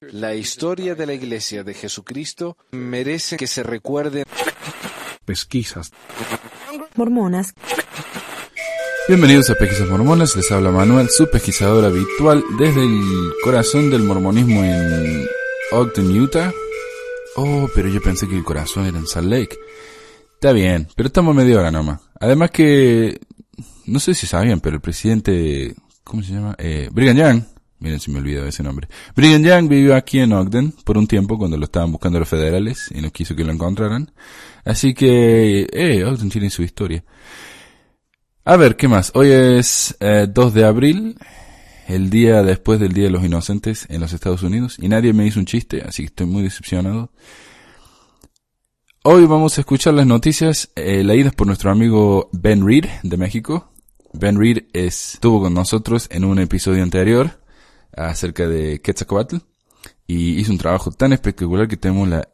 La historia de la Iglesia de Jesucristo merece que se recuerde. Pesquisas. Mormonas. Bienvenidos a Pesquisas Mormonas, les habla Manuel, su pesquisador habitual desde el corazón del mormonismo en Ogden, Utah. Oh, pero yo pensé que el corazón era en Salt Lake. Está bien, pero estamos medio hora nomás. Además que, no sé si sabían, pero el presidente, ¿cómo se llama? Eh, Brigham Young, miren si me olvido ese nombre. Brigham Young vivió aquí en Ogden por un tiempo cuando lo estaban buscando los federales y no quiso que lo encontraran. Así que, eh, Ogden tiene su historia. A ver, ¿qué más? Hoy es eh, 2 de abril, el día después del Día de los Inocentes en los Estados Unidos, y nadie me hizo un chiste, así que estoy muy decepcionado. Hoy vamos a escuchar las noticias eh, leídas por nuestro amigo Ben Reed de México. Ben Reed estuvo con nosotros en un episodio anterior acerca de Quetzalcoatl y hizo un trabajo tan espectacular que tenemos la,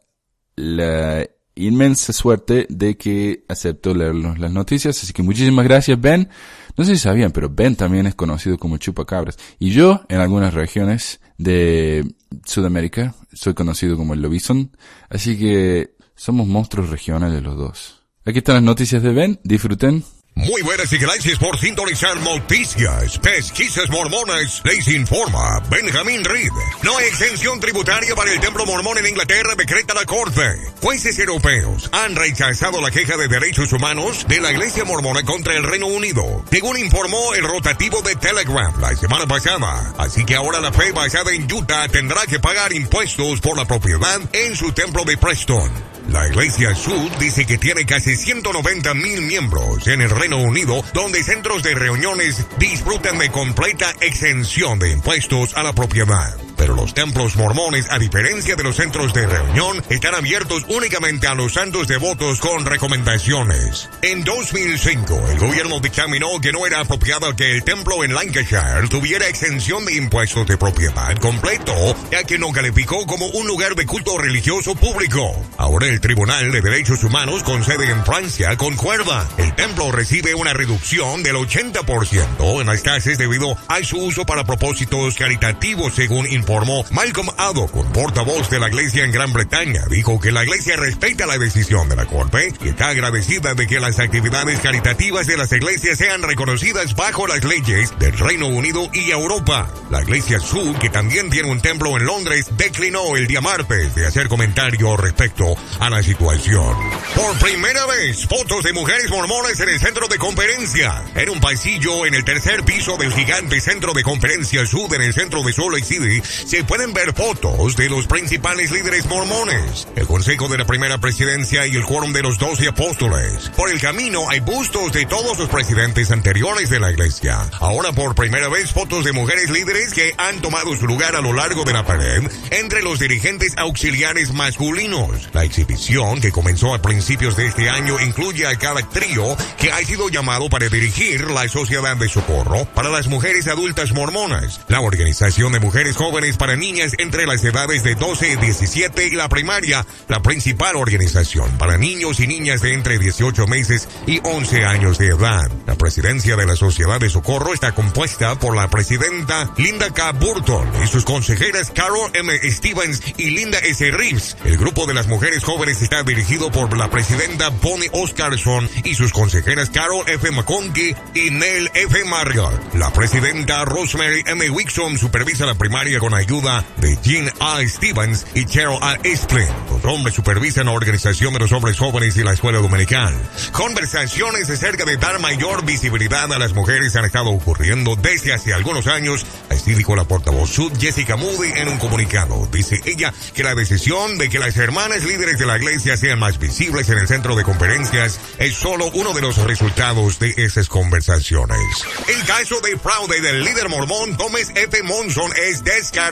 la inmensa suerte de que aceptó leernos las noticias. Así que muchísimas gracias, Ben. No sé si sabían, pero Ben también es conocido como chupacabras. Y yo, en algunas regiones de Sudamérica, soy conocido como el lobizón. Así que somos monstruos regionales los dos. Aquí están las noticias de Ben. Disfruten. Muy buenas y gracias por sintonizar Noticias. Pesquisas Mormonas les informa Benjamin Reed. No hay exención tributaria para el templo mormón en Inglaterra, decreta la Corte. Jueces europeos han rechazado la queja de derechos humanos de la Iglesia Mormona contra el Reino Unido, según informó el rotativo de Telegraph la semana pasada. Así que ahora la fe basada en Utah tendrá que pagar impuestos por la propiedad en su templo de Preston. La Iglesia Sud dice que tiene casi 190 mil miembros en el Reino Unido, donde centros de reuniones disfrutan de completa exención de impuestos a la propiedad. Pero los templos mormones, a diferencia de los centros de reunión, están abiertos únicamente a los santos devotos con recomendaciones. En 2005, el gobierno dictaminó que no era apropiado que el templo en Lancashire tuviera exención de impuestos de propiedad completo, ya que no calificó como un lugar de culto religioso público. Ahora el Tribunal de Derechos Humanos con sede en Francia concuerda. El templo recibe una reducción del 80% en las tasas debido a su uso para propósitos caritativos, según informó Malcolm Addo, un portavoz de la Iglesia en Gran Bretaña. Dijo que la Iglesia respeta la decisión de la Corte y está agradecida de que las actividades caritativas de las iglesias sean reconocidas bajo las leyes del Reino Unido y Europa. La Iglesia Sud, que también tiene un templo en Londres, declinó el día martes de hacer comentarios respecto a la situación. Por primera vez, fotos de mujeres mormonas en el centro de conferencia. En un pasillo en el tercer piso del gigante centro de conferencia Sud en el centro de Salt Lake City, se pueden ver fotos de los principales líderes mormones, el consejo de la primera presidencia y el quórum de los doce apóstoles. Por el camino hay bustos de todos los presidentes anteriores de la iglesia. Ahora por primera vez fotos de mujeres líderes que han tomado su lugar a lo largo de la pared entre los dirigentes auxiliares masculinos. La exhibición que comenzó a principios de este año incluye a cada trío que ha sido llamado para dirigir la Sociedad de Socorro para las Mujeres Adultas Mormonas, la Organización de Mujeres Jóvenes para Niñas entre las edades de 12 y 17 y la primaria, la principal organización para niños y niñas de entre 18 meses y 11 años de edad. La presidencia de la Sociedad de Socorro está compuesta por la presidenta Linda K. Burton y sus consejeras Carol M. Stevens y Linda S. Reeves. El grupo de las mujeres jóvenes está dirigido por la presidenta Bonnie Oscarson y sus consejeras Carol F. McConkie y Nell F. Marriott. La presidenta Rosemary M. Wixom supervisa la primaria con ayuda de Jean A. Stevens y Cheryl A. Esplin. Los hombres supervisan la organización de los hombres jóvenes y la escuela dominical. Conversaciones acerca de dar mayor visibilidad a las mujeres han estado ocurriendo desde hace algunos años. Así dijo la portavoz Sud Jessica Moody en un comunicado. Dice ella que la decisión de que las hermanas líderes de la iglesia sean más visibles en el centro de conferencias es solo uno de los resultados de esas conversaciones. El caso de fraude del líder mormón Thomas F. Monson es descartado.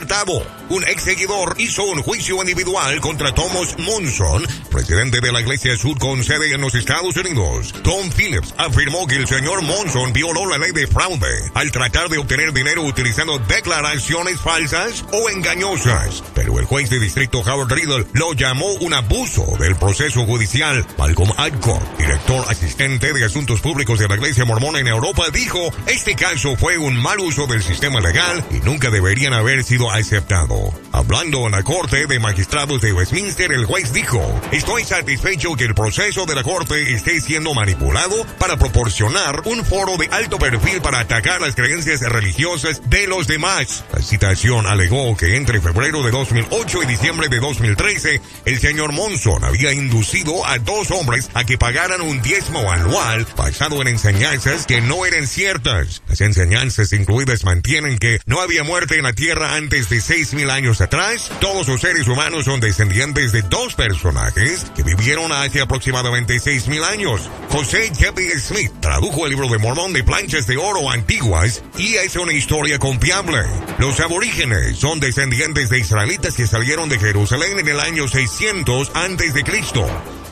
Un ex seguidor hizo un juicio individual contra Thomas Monson, presidente de la Iglesia Sud con sede en los Estados Unidos. Tom Phillips afirmó que el señor Monson violó la ley de fraude al tratar de obtener dinero utilizando declaraciones falsas o engañosas. Pero el juez de distrito Howard Riddle lo llamó un abuso del proceso judicial. Malcolm Adcock, director asistente de asuntos públicos de la Iglesia Mormona en Europa, dijo, este caso fue un mal uso del sistema legal y nunca deberían haber sido aceptado. Hablando en la Corte de Magistrados de Westminster, el juez dijo, estoy satisfecho que el proceso de la Corte esté siendo manipulado para proporcionar un foro de alto perfil para atacar las creencias religiosas de los demás. La citación alegó que entre febrero de 2008 y diciembre de 2013, el señor Monson había inducido a dos hombres a que pagaran un diezmo anual basado en enseñanzas que no eran ciertas. Las enseñanzas incluidas mantienen que no había muerte en la tierra antes de 6.000 años atrás. Todos los seres humanos son descendientes de dos personajes que vivieron hace aproximadamente 6.000 años. José Jeffrey Smith tradujo el libro de Mormón de planchas de oro antiguas y es una historia confiable. Los aborígenes son descendientes de israelitas que salieron de Jerusalén en el año 600 antes de Cristo.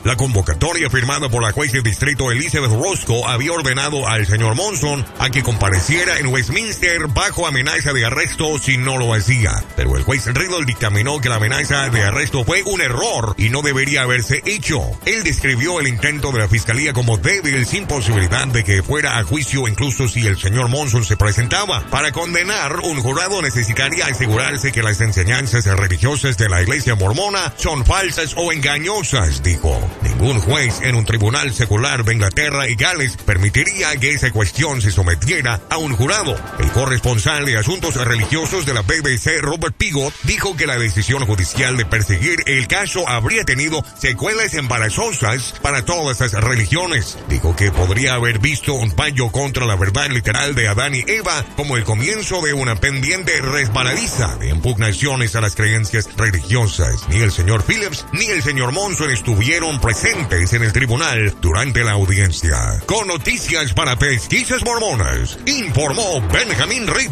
La convocatoria firmada por la juez de distrito Elizabeth Roscoe había ordenado al señor Monson a que compareciera en Westminster bajo amenaza de arresto si no lo hacía. Pero el juez Riddle dictaminó que la amenaza de arresto fue un error y no debería haberse hecho. Él describió el intento de la fiscalía como débil sin posibilidad de que fuera a juicio incluso si el señor Monson se presentaba. Para condenar, un jurado necesitaría asegurarse que las enseñanzas religiosas de la iglesia mormona son falsas o engañosas, dijo. Ningún juez en un tribunal secular de Inglaterra y Gales permitiría que esa cuestión se sometiera a un jurado. El corresponsal de asuntos religiosos de la BBC, Robert Pigot, dijo que la decisión judicial de perseguir el caso habría tenido secuelas embarazosas para todas las religiones. Dijo que podría haber visto un fallo contra la verdad literal de Adán y Eva como el comienzo de una pendiente resbaladiza de impugnaciones a las creencias religiosas. Ni el señor Phillips ni el señor Monson estuvieron presentes en el tribunal durante la audiencia. Con noticias para pesquisas mormonas, informó Benjamin Reed.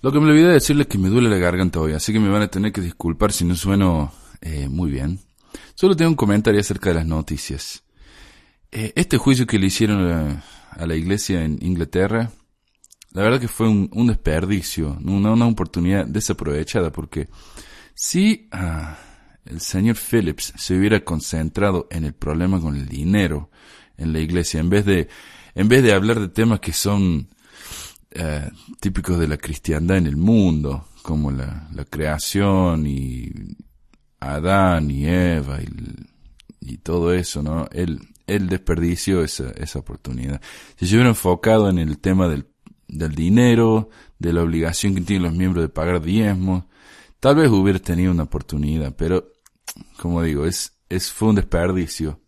Lo que me olvidé de decirles es que me duele la garganta hoy, así que me van a tener que disculpar si no sueno eh, muy bien. Solo tengo un comentario acerca de las noticias. Eh, este juicio que le hicieron a, a, la iglesia en Inglaterra, la verdad que fue un, desperdicio, una, oportunidad desaprovechada, porque si... Ah, el señor Phillips se hubiera concentrado en el problema con el dinero en la iglesia, en vez de, en vez de hablar de temas que son eh, típicos de la cristiandad en el mundo, como la, creación y Adán y Eva y, y, todo eso, ¿no? Él, él desperdició esa, esa oportunidad. Si se hubiera enfocado en el tema del, del dinero, de la obligación que tienen los miembros de pagar diezmos, tal vez hubiera tenido una oportunidad, pero como digo, es, fue un desperdicio.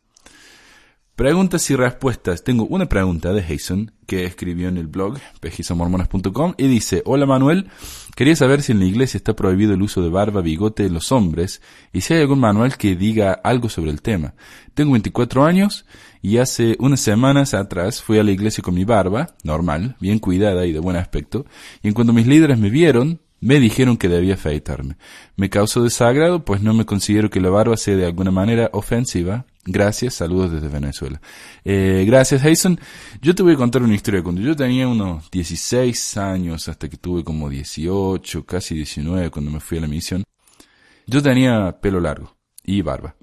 Preguntas y respuestas. Tengo una pregunta de Jason que escribió en el blog pejizamormonas.com y dice, hola Manuel, quería saber si en la iglesia está prohibido el uso de barba, bigote en los hombres y si hay algún manual que diga algo sobre el tema. Tengo 24 años y hace unas semanas atrás fui a la iglesia con mi barba, normal, bien cuidada y de buen aspecto, y en cuanto mis líderes me vieron, me dijeron que debía afeitarme. Me causó desagrado, pues no me considero que la barba sea de alguna manera ofensiva. Gracias, saludos desde Venezuela. Eh, gracias, Jason. Yo te voy a contar una historia. Cuando yo tenía unos 16 años, hasta que tuve como 18, casi 19, cuando me fui a la misión, yo tenía pelo largo y barba.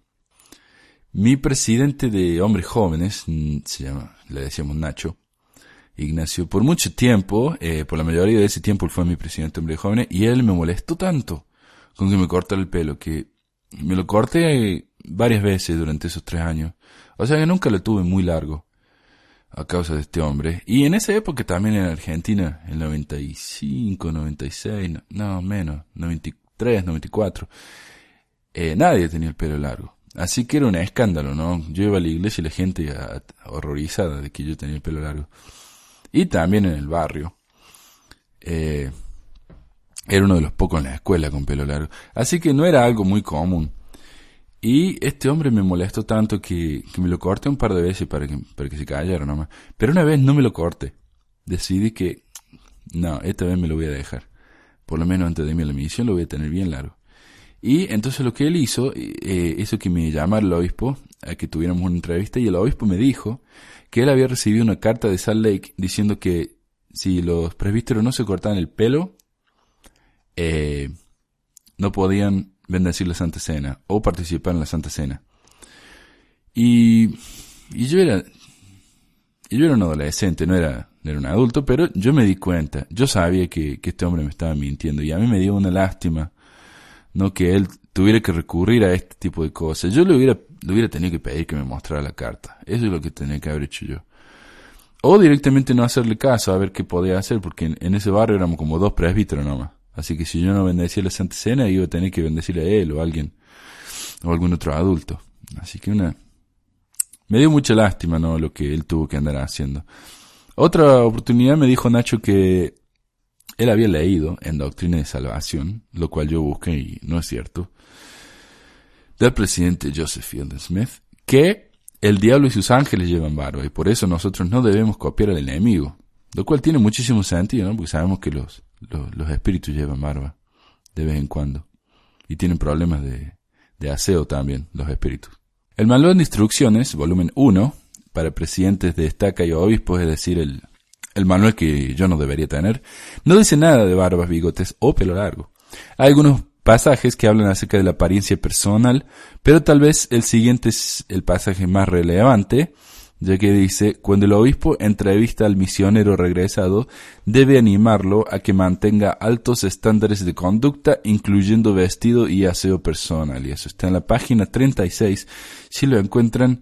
Mi presidente de hombres jóvenes, mm, se llama, le decíamos Nacho, Ignacio, por mucho tiempo, eh, por la mayoría de ese tiempo él fue mi presidente hombre joven y él me molestó tanto con que me cortara el pelo que me lo corté varias veces durante esos tres años. O sea que nunca lo tuve muy largo a causa de este hombre. Y en esa época también en Argentina, en 95, 96, no, no menos, 93, 94, eh, nadie tenía el pelo largo. Así que era un escándalo, ¿no? Yo iba a la iglesia y la gente horrorizada de que yo tenía el pelo largo y también en el barrio. Eh, era uno de los pocos en la escuela con pelo largo. Así que no era algo muy común. Y este hombre me molestó tanto que, me lo corté un par de veces para que, para que se callara nomás. Pero una vez no me lo corté. Decidí que, no, esta vez me lo voy a dejar. Por lo menos antes de mi la misión lo voy a tener bien largo. Y entonces lo que él hizo, eh, eso que me llamara el obispo, a que tuviéramos una entrevista, y el obispo me dijo que él había recibido una carta de Salt Lake diciendo que si los presbíteros no se cortaban el pelo, eh, no podían bendecir la Santa Cena o participar en la Santa Cena. Y, y yo era, yo era un adolescente, no era, no era un adulto, pero yo me di cuenta, yo sabía que, que este hombre me estaba mintiendo y a mí me dio una lástima, no que él tuviera que recurrir a este tipo de cosas. Yo le hubiera, le hubiera tenido que pedir que me mostrara la carta. Eso es lo que tenía que haber hecho yo. O directamente no hacerle caso a ver qué podía hacer, porque en, ese barrio éramos como dos presbíteros nomás. Así que si yo no bendecía la Santa Cena, iba a tener que bendecirle a él o a alguien, o algún otro adulto. Así que una, me dio mucha lástima, ¿no? Lo que él tuvo que andar haciendo. Otra oportunidad me dijo Nacho que él había leído en Doctrina de Salvación, lo cual yo busqué y no es cierto, del presidente Joseph Fielding Smith, que el diablo y sus ángeles llevan barba y por eso nosotros no debemos copiar al enemigo. Lo cual tiene muchísimo sentido, ¿no? Porque sabemos que los, los, los espíritus llevan barba de vez en cuando. Y tienen problemas de, de aseo también, los espíritus. El manual de instrucciones, volumen 1, para presidentes de estaca y obispos, es decir, el, el manual que yo no debería tener, no dice nada de barbas, bigotes o pelo largo. Hay algunos pasajes que hablan acerca de la apariencia personal, pero tal vez el siguiente es el pasaje más relevante, ya que dice, cuando el obispo entrevista al misionero regresado, debe animarlo a que mantenga altos estándares de conducta, incluyendo vestido y aseo personal. Y eso está en la página 36. Si lo encuentran,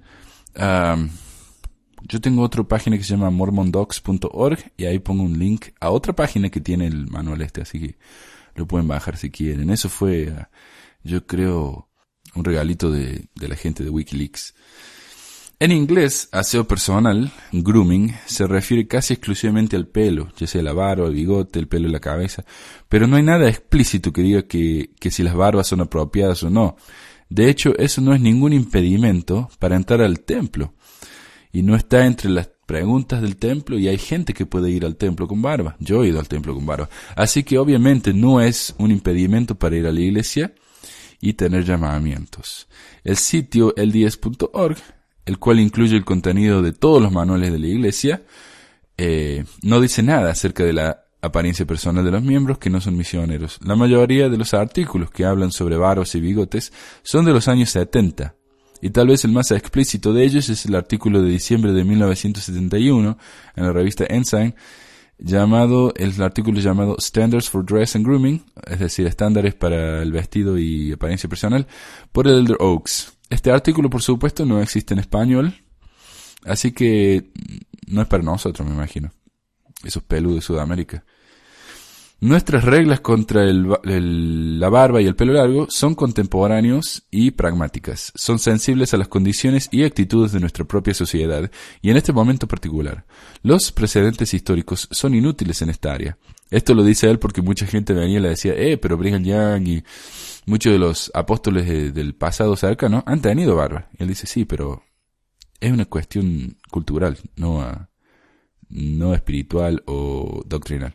yo tengo otra página que se llama mormondocs.org y ahí pongo un link a otra página que tiene el manual este, así que lo pueden bajar si quieren. Eso fue, yo creo, un regalito de, de la gente de Wikileaks. En inglés, aseo personal, grooming, se refiere casi exclusivamente al pelo, ya sea la barba, el bigote, el pelo y la cabeza, pero no hay nada explícito que diga que, que si las barbas son apropiadas o no. De hecho, eso no es ningún impedimento para entrar al templo. Y no está entre las preguntas del templo y hay gente que puede ir al templo con barba. Yo he ido al templo con barba. Así que obviamente no es un impedimento para ir a la iglesia y tener llamamientos. El sitio el10.org el cual incluye el contenido de todos los manuales de la Iglesia, eh, no dice nada acerca de la apariencia personal de los miembros que no son misioneros. La mayoría de los artículos que hablan sobre varos y bigotes son de los años 70, y tal vez el más explícito de ellos es el artículo de diciembre de 1971 en la revista Ensign, llamado, el artículo llamado Standards for Dress and Grooming, es decir, estándares para el vestido y apariencia personal, por el Elder Oaks. Este artículo, por supuesto, no existe en español, así que no es para nosotros, me imagino. Esos peludos de Sudamérica. Nuestras reglas contra el, la barba y el pelo largo son contemporáneos y pragmáticas. Son sensibles a las condiciones y actitudes de nuestra propia sociedad, y en este momento particular. Los precedentes históricos son inútiles en esta área. Esto lo dice él porque mucha gente venía y le decía, eh, pero Brigham Young y muchos de los apóstoles del pasado cercano han tenido barba. Y él dice, sí, pero es una cuestión cultural, no, no espiritual o doctrinal.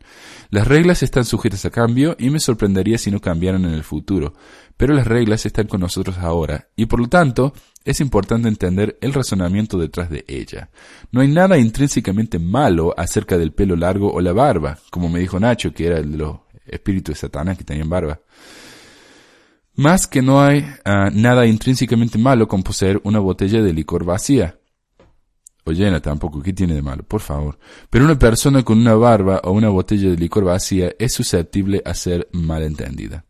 Las reglas están sujetas a cambio y me sorprendería si no cambiaran en el futuro, pero las reglas están con nosotros ahora y por lo tanto es importante entender el razonamiento detrás de ella. No hay nada intrínsecamente malo acerca del pelo largo o la barba, como me dijo Nacho, que era el de los espíritus de Satanás que tenían barba. Más que no hay ah, nada intrínsecamente malo con poseer una botella de licor vacía. O tampoco, ¿qué tiene de malo? Por favor. Pero una persona con una barba o una botella de licor vacía es susceptible a ser malentendida.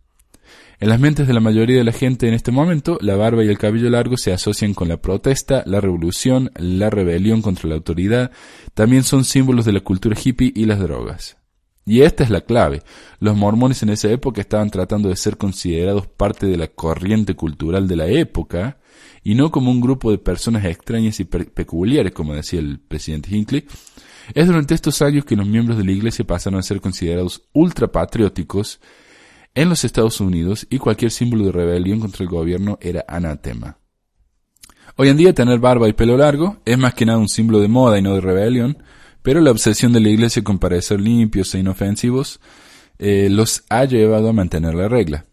En las mentes de la mayoría de la gente en este momento, la barba y el cabello largo se asocian con la protesta, la revolución, la rebelión contra la autoridad, también son símbolos de la cultura hippie y las drogas. Y esta es la clave. Los mormones en esa época estaban tratando de ser considerados parte de la corriente cultural de la época y no como un grupo de personas extrañas y peculiares, como decía el presidente Hinckley. Es durante estos años que los miembros de la iglesia pasaron a ser considerados ultrapatrióticos en los Estados Unidos y cualquier símbolo de rebelión contra el gobierno era anatema. Hoy en día tener barba y pelo largo es más que nada un símbolo de moda y no de rebelión, pero la obsesión de la iglesia con parecer limpios e inofensivos eh, los ha llevado a mantener la regla.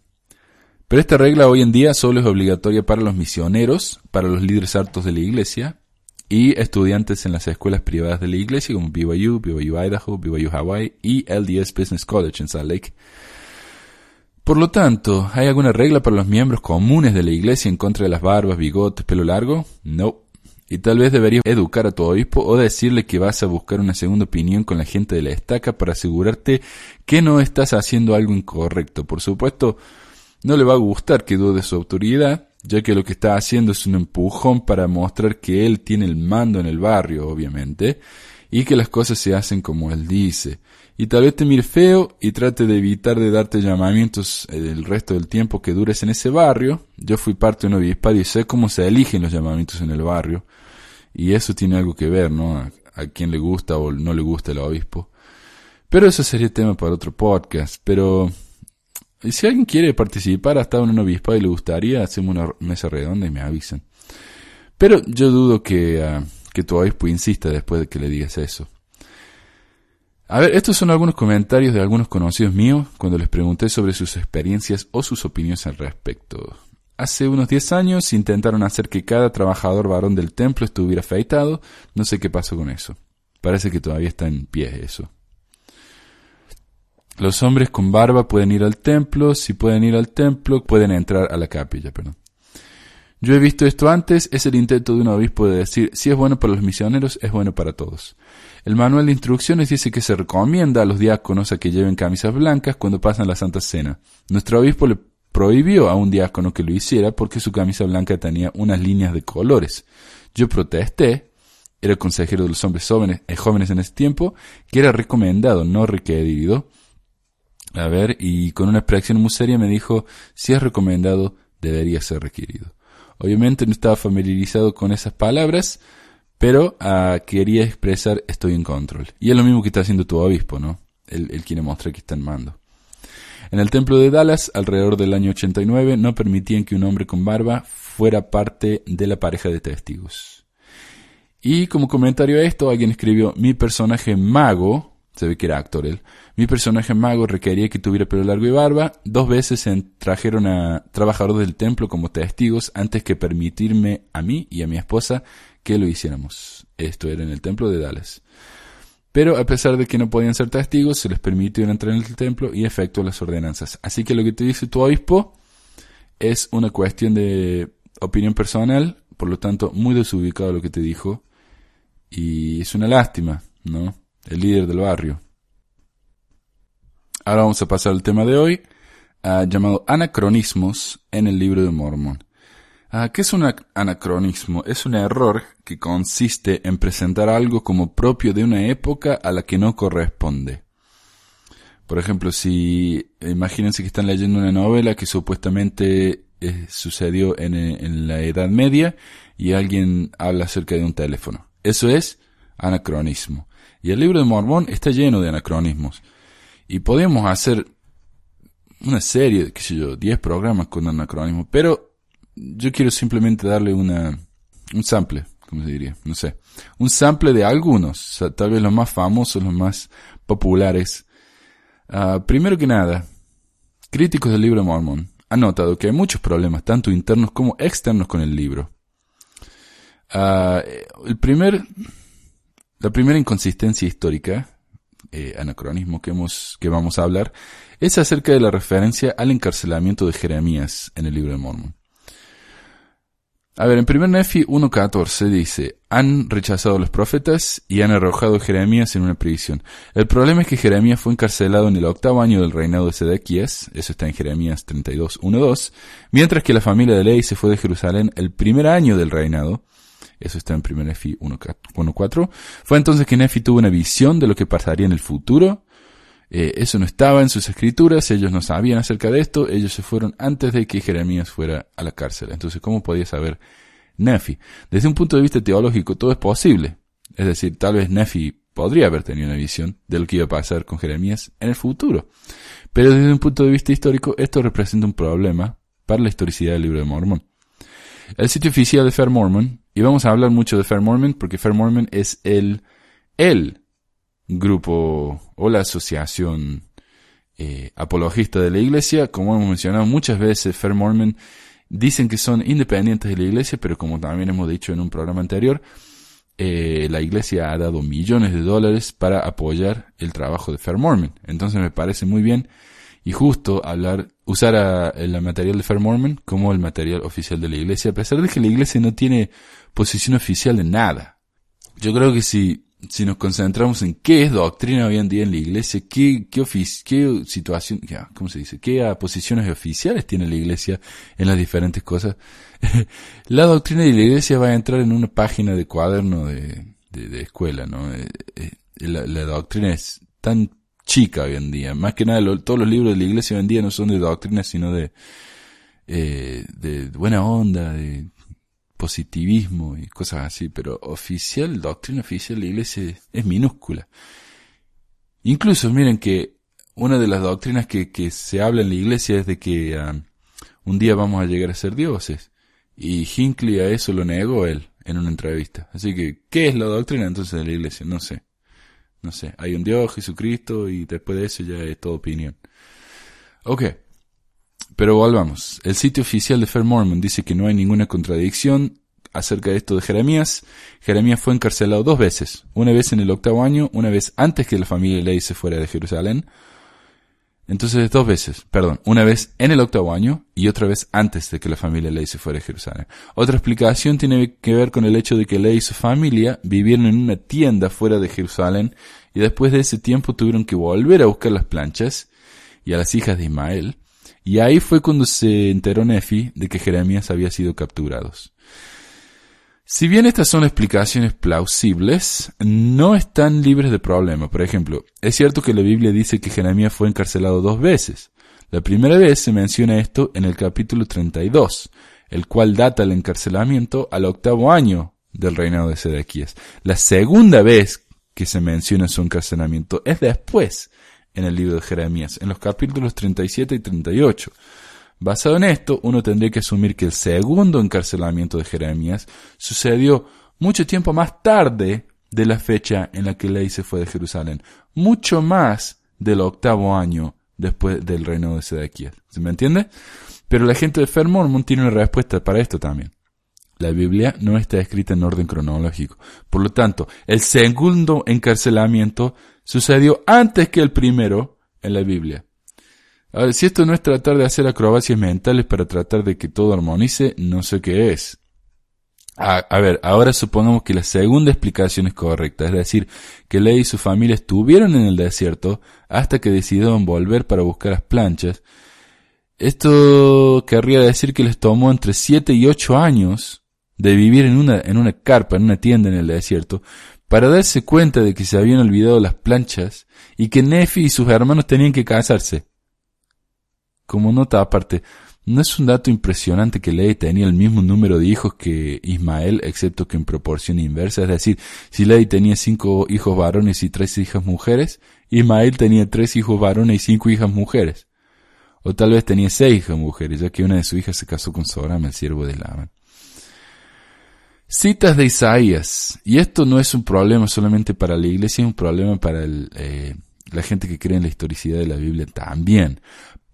Pero esta regla hoy en día solo es obligatoria para los misioneros, para los líderes altos de la iglesia y estudiantes en las escuelas privadas de la iglesia como BYU, BYU Idaho, BYU Hawaii y LDS Business College en Salt Lake. Por lo tanto, ¿hay alguna regla para los miembros comunes de la iglesia en contra de las barbas, bigotes, pelo largo? No. Y tal vez deberías educar a tu obispo o decirle que vas a buscar una segunda opinión con la gente de la estaca para asegurarte que no estás haciendo algo incorrecto. Por supuesto, no le va a gustar que dude su autoridad, ya que lo que está haciendo es un empujón para mostrar que él tiene el mando en el barrio, obviamente, y que las cosas se hacen como él dice. Y tal vez te mire feo y trate de evitar de darte llamamientos eh, el resto del tiempo que dures en ese barrio. Yo fui parte de un obispado y sé cómo se eligen los llamamientos en el barrio. Y eso tiene algo que ver, ¿no? A, a quién le gusta o no le gusta el obispo. Pero eso sería tema para otro podcast. Pero si alguien quiere participar hasta en un obispado y le gustaría, hacemos una mesa redonda y me avisan. Pero yo dudo que, ah, que tu insista después de que le digas eso. A ver, estos son algunos comentarios de algunos conocidos míos cuando les pregunté sobre sus experiencias o sus opiniones al respecto. Hace unos 10 años intentaron hacer que cada trabajador varón del templo estuviera afeitado. No sé qué pasó con eso. Parece que todavía está en pie eso. Los hombres con barba pueden ir al templo. Si pueden ir al templo, pueden entrar a la capilla, perdón. Yo he visto esto antes, es el intento de un obispo de decir, si es bueno para los misioneros, es bueno para todos. El manual de instrucciones dice que se recomienda a los diáconos a que lleven camisas blancas cuando pasan la Santa Cena. Nuestro obispo le prohibió a un diácono que lo hiciera porque su camisa blanca tenía unas líneas de colores. Yo protesté, era consejero de los hombres jóvenes, eh, jóvenes en ese tiempo, que era recomendado, no requerido. A ver, y con una expresión muy seria me dijo, si es recomendado, debería ser requerido. Obviamente no estaba familiarizado con esas palabras, pero uh, quería expresar estoy en control. Y es lo mismo que está haciendo tu obispo, ¿no? Él, él quiere mostrar que está en mando. En el templo de Dallas, alrededor del año 89, no permitían que un hombre con barba fuera parte de la pareja de testigos. Y como comentario a esto, alguien escribió, mi personaje mago, se ve que era actor él, mi personaje mago requería que tuviera pelo largo y barba. Dos veces se trajeron a trabajadores del templo como testigos antes que permitirme a mí y a mi esposa que lo hiciéramos. Esto era en el templo de Dallas. Pero a pesar de que no podían ser testigos, se les permitió entrar en el templo y efectuar las ordenanzas. Así que lo que te dice tu obispo es una cuestión de opinión personal, por lo tanto muy desubicado lo que te dijo. Y es una lástima, ¿no? El líder del barrio. Ahora vamos a pasar al tema de hoy, uh, llamado anacronismos en el libro de Mormón. Uh, ¿Qué es un anacronismo? Es un error que consiste en presentar algo como propio de una época a la que no corresponde. Por ejemplo, si imagínense que están leyendo una novela que supuestamente eh, sucedió en, en la Edad Media y alguien habla acerca de un teléfono. Eso es anacronismo. Y el libro de Mormón está lleno de anacronismos. Y podemos hacer una serie, qué sé yo, 10 programas con anacronismo, pero yo quiero simplemente darle una, un sample, como se diría, no sé, un sample de algunos, tal vez los más famosos, los más populares. Uh, primero que nada, críticos del libro de Mormon han notado que hay muchos problemas, tanto internos como externos con el libro. Uh, el primer, la primera inconsistencia histórica eh, anacronismo que, hemos, que vamos a hablar es acerca de la referencia al encarcelamiento de Jeremías en el libro de Mormon. A ver, en 1 Nefi 1.14 dice, han rechazado los profetas y han arrojado a Jeremías en una prisión. El problema es que Jeremías fue encarcelado en el octavo año del reinado de Sedequías, eso está en Jeremías 32.1.2, mientras que la familia de Ley se fue de Jerusalén el primer año del reinado, eso está en 1 Nefi 1.4. Fue entonces que Nefi tuvo una visión de lo que pasaría en el futuro. Eh, eso no estaba en sus escrituras, ellos no sabían acerca de esto, ellos se fueron antes de que Jeremías fuera a la cárcel. Entonces, ¿cómo podía saber Nefi? Desde un punto de vista teológico, todo es posible. Es decir, tal vez Nefi podría haber tenido una visión de lo que iba a pasar con Jeremías en el futuro. Pero desde un punto de vista histórico, esto representa un problema para la historicidad del libro de Mormón. El sitio oficial de Fair Mormon, y vamos a hablar mucho de Fair Mormon porque Fair Mormon es el, el grupo o la asociación eh, apologista de la iglesia. Como hemos mencionado muchas veces, Fair Mormon dicen que son independientes de la iglesia, pero como también hemos dicho en un programa anterior, eh, la iglesia ha dado millones de dólares para apoyar el trabajo de Fair Mormon. Entonces me parece muy bien y justo hablar, usar a, el material de Fair Mormon como el material oficial de la iglesia, a pesar de que la iglesia no tiene posición oficial de nada. Yo creo que si, si nos concentramos en qué es doctrina hoy en día en la iglesia, qué, qué, qué situación, ¿cómo se dice? ¿Qué posiciones oficiales tiene la iglesia en las diferentes cosas? la doctrina de la iglesia va a entrar en una página de cuaderno de, de, escuela, ¿no? Eh, eh, la, doctrina es tan chica hoy en día. Más que nada, todos los libros de la iglesia hoy en día no son de doctrina, sino de, eh, de buena onda, de positivismo y cosas así. Pero oficial, doctrina oficial de la iglesia es, minúscula. Incluso, miren que una de las doctrinas que, que se habla en la iglesia es de que um, un día vamos a llegar a ser dioses. Y Hinckley a eso lo negó él en una entrevista. Así que, ¿qué es la doctrina entonces de la iglesia? No sé. No sé, hay un Dios, Jesucristo, y después de eso ya es toda opinión. Ok. Pero volvamos. El sitio oficial de Fair Mormon dice que no hay ninguna contradicción acerca de esto de Jeremías. Jeremías fue encarcelado dos veces. Una vez en el octavo año, una vez antes que la familia Ley se fuera de Jerusalén. Entonces, dos veces, perdón, una vez en el octavo año y otra vez antes de que la familia Ley se fuera de Jerusalén. Otra explicación tiene que ver con el hecho de que Ley y su familia vivieron en una tienda fuera de Jerusalén y después de ese tiempo tuvieron que volver a buscar las planchas y a las hijas de Ismael. Y ahí fue cuando se enteró Nefi de que Jeremías había sido capturados. Si bien estas son explicaciones plausibles, no están libres de problema. Por ejemplo, es cierto que la Biblia dice que Jeremías fue encarcelado dos veces. La primera vez se menciona esto en el capítulo 32, el cual data el encarcelamiento al octavo año del reinado de Sedequías. La segunda vez que se menciona su encarcelamiento es después, en el libro de Jeremías, en los capítulos 37 y 38. Basado en esto, uno tendría que asumir que el segundo encarcelamiento de Jeremías sucedió mucho tiempo más tarde de la fecha en la que Ley se fue de Jerusalén, mucho más del octavo año después del reino de Sedequías. ¿Se me entiende? Pero la gente de Fair tiene una respuesta para esto también. La Biblia no está escrita en orden cronológico. Por lo tanto, el segundo encarcelamiento sucedió antes que el primero en la Biblia. A ver, si esto no es tratar de hacer acrobacias mentales para tratar de que todo armonice, no sé qué es. A, ver, ahora supongamos que la segunda explicación es correcta, es decir, que Ley y su familia estuvieron en el desierto hasta que decidieron volver para buscar las planchas. Esto querría decir que les tomó entre 7 y 8 años de vivir en una, en una carpa, en una tienda en el desierto, para darse cuenta de que se habían olvidado las planchas y que Nefi y sus hermanos tenían que casarse. Como nota aparte, ¿no es un dato impresionante que Ley tenía el mismo número de hijos que Ismael, excepto que en proporción inversa? Es decir, si Ley tenía cinco hijos varones y tres hijas mujeres, Ismael tenía tres hijos varones y cinco hijas mujeres. O tal vez tenía seis hijas mujeres, ya que una de sus hijas se casó con Sorama, el siervo de Laban. Citas de Isaías. Y esto no es un problema solamente para la iglesia, es un problema para eh, la gente que cree en la historicidad de la Biblia también.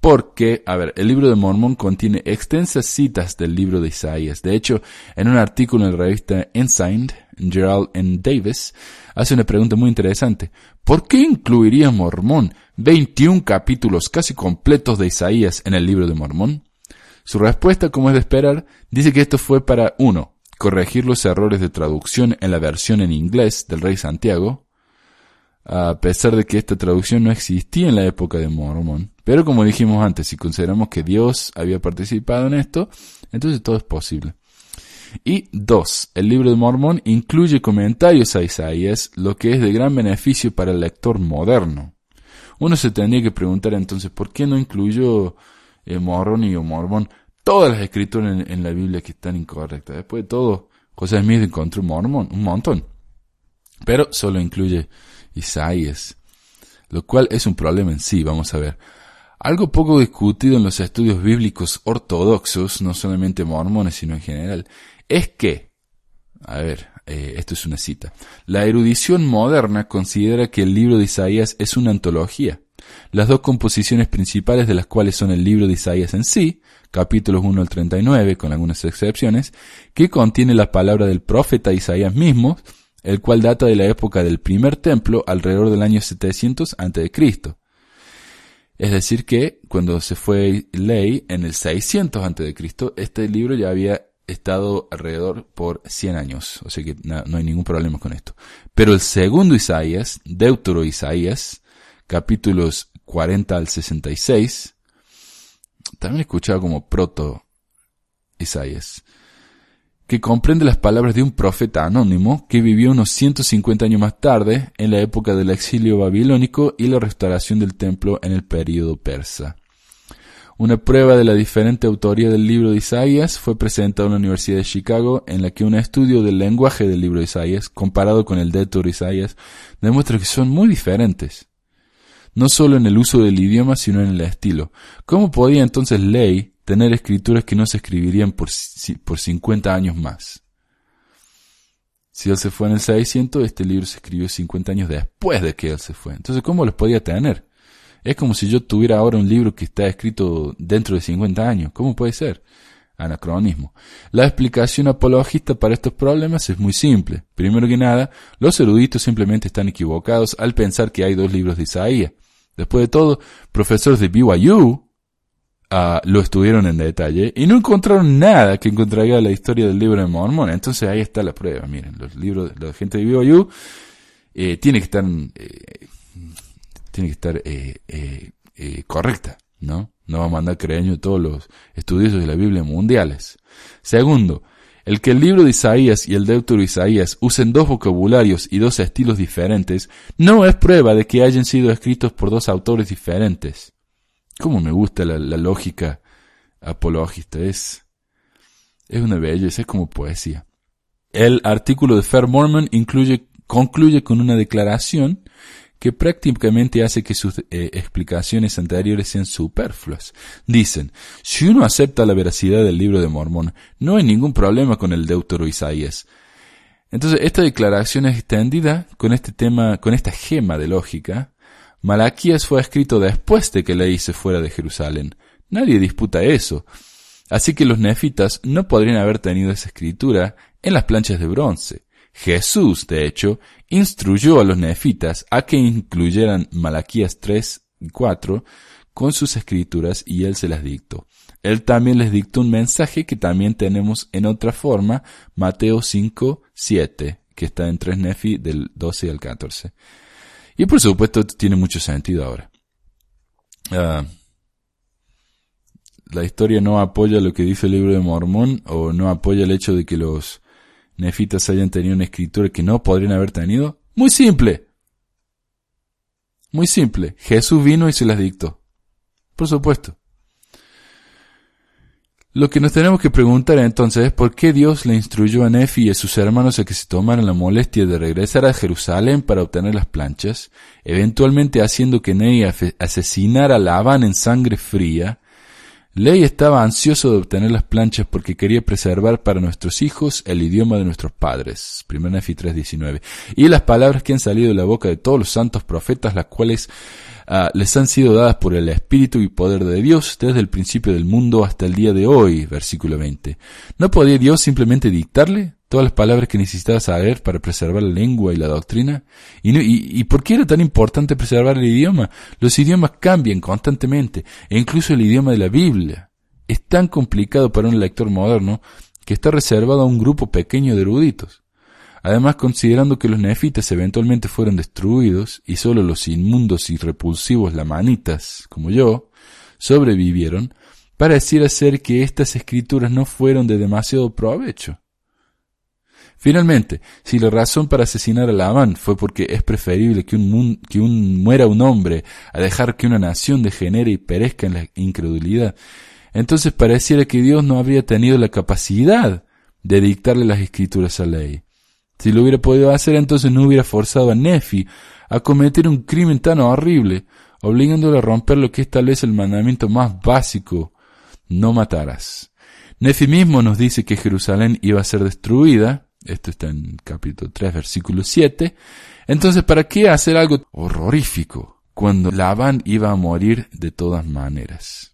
Porque, a ver, el libro de Mormón contiene extensas citas del libro de Isaías. De hecho, en un artículo en la revista Ensign, Gerald N. Davis hace una pregunta muy interesante. ¿Por qué incluiría Mormón 21 capítulos casi completos de Isaías en el libro de Mormón? Su respuesta, como es de esperar, dice que esto fue para, uno, corregir los errores de traducción en la versión en inglés del rey Santiago, a pesar de que esta traducción no existía en la época de Mormón. Pero como dijimos antes, si consideramos que Dios había participado en esto, entonces todo es posible. Y dos, el libro de Mormón incluye comentarios a Isaías, lo que es de gran beneficio para el lector moderno. Uno se tendría que preguntar entonces, ¿por qué no incluyó eh, y Mormón todas las escrituras en, la Biblia que están incorrectas? Después de todo, José Smith encontró Mormón, un montón. Pero solo incluye Isaías, lo cual es un problema en sí, vamos a ver. Algo poco discutido en los estudios bíblicos ortodoxos, no solamente mormones, sino en general, es que, a ver, eh, esto es una cita, la erudición moderna considera que el libro de Isaías es una antología. Las dos composiciones principales de las cuales son el libro de Isaías en sí, capítulos 1 al 39, con algunas excepciones, que contiene la palabra del profeta Isaías mismo, el cual data de la época del primer templo alrededor del año 700 a.C. Es decir que cuando se fue ley en el 600 a.C., este libro ya había estado alrededor por 100 años, o sea que no hay ningún problema con esto. Pero el segundo Isaías, Deutero Isaías, capítulos 40 al 66, también escuchado como proto Isaías, que comprende las palabras de un profeta anónimo que vivió unos 150 años más tarde, en la época del exilio babilónico y la restauración del templo en el período persa. Una prueba de la diferente autoría del libro de Isaías fue presentada en la Universidad de Chicago, en la que un estudio del lenguaje del libro de Isaías, comparado con el de Isaías, demuestra que son muy diferentes. No solo en el uso del idioma, sino en el estilo. ¿Cómo podía entonces Ley tener escrituras que no se escribirían por, por 50 años más? Si él se fue en el 600, este libro se escribió 50 años después de que él se fue. Entonces, ¿cómo los podía tener? Es como si yo tuviera ahora un libro que está escrito dentro de 50 años. ¿Cómo puede ser? Anacronismo. La explicación apologista para estos problemas es muy simple. Primero que nada, los eruditos simplemente están equivocados al pensar que hay dos libros de Isaías. Después de todo, profesores de BYU ah, lo estuvieron en detalle y no encontraron nada que encontraría la historia del libro de Mormón. Entonces ahí está la prueba. Miren, los libros de la gente de BYU eh, tiene que estar eh, tiene que estar eh, eh, eh, correcta, ¿no? No vamos a mandar creaño todos los estudios de la Biblia mundiales. Segundo, el que el libro de Isaías y el Deutero Isaías usen dos vocabularios y dos estilos diferentes no es prueba de que hayan sido escritos por dos autores diferentes. Cómo me gusta la, lógica apologista, es, es una belleza, es como poesía. El artículo de Fair Mormon incluye, concluye con una declaración que prácticamente hace que sus eh, explicaciones anteriores sean superfluas. Dicen, si uno acepta la veracidad del libro de Mormón, no hay ningún problema con el Deutero Isaías. Entonces, esta declaración es extendida con este tema, con esta gema de lógica. Malaquías fue escrito después de que Leí se fuera de Jerusalén. Nadie disputa eso. Así que los nefitas no podrían haber tenido esa escritura en las planchas de bronce. Jesús, de hecho, instruyó a los nefitas a que incluyeran Malaquías 3 y 4 con sus escrituras y él se las dictó. Él también les dictó un mensaje que también tenemos en otra forma, Mateo 5, 7, que está en 3 Nefi del 12 al 14. Y por supuesto tiene mucho sentido ahora. Ah, la historia no apoya lo que dice el libro de Mormón o no apoya el hecho de que los nefitas hayan tenido una escritura que no podrían haber tenido? Muy simple. Muy simple. Jesús vino y se las dictó. Por supuesto. Lo que nos tenemos que preguntar entonces es por qué Dios le instruyó a Nefi y a sus hermanos a que se tomaran la molestia de regresar a Jerusalén para obtener las planchas, eventualmente haciendo que Nefi asesinara a Labán en sangre fría, Ley estaba ansioso de obtener las planchas porque quería preservar para nuestros hijos el idioma de nuestros padres. 1 Nefi 3.19. Y las palabras que han salido de la boca de todos los santos profetas, las cuales ah, les han sido dadas por el Espíritu y poder de Dios desde el principio del mundo hasta el día de hoy. Versículo 20. ¿No podía Dios simplemente dictarle? Todas las palabras que necesitaba saber para preservar la lengua y la doctrina? ¿Y, por qué era tan importante preservar el idioma? Los idiomas cambian constantemente, e incluso el idioma de la Biblia. Es tan complicado para un lector moderno que está reservado a un grupo pequeño de eruditos. Además, considerando que los nefitas eventualmente fueron destruidos y solo los inmundos y repulsivos lamanitas, como yo, sobrevivieron, pareciera ser que estas escrituras no fueron de demasiado provecho. Finalmente, si la razón para asesinar a Labán fue porque es preferible que un, que un muera un hombre a dejar que una nación degenere y perezca en la incredulidad, entonces pareciera que Dios no habría tenido la capacidad de dictarle las escrituras a ley. Si lo hubiera podido hacer, entonces no hubiera forzado a Nefi a cometer un crimen tan horrible, obligándolo a romper lo que es tal vez el mandamiento más básico, no matarás. Nefi mismo nos dice que Jerusalén iba a ser destruida, esto está en capítulo 3, versículo 7. Entonces, ¿para qué hacer algo horrorífico cuando Labán iba a morir de todas maneras?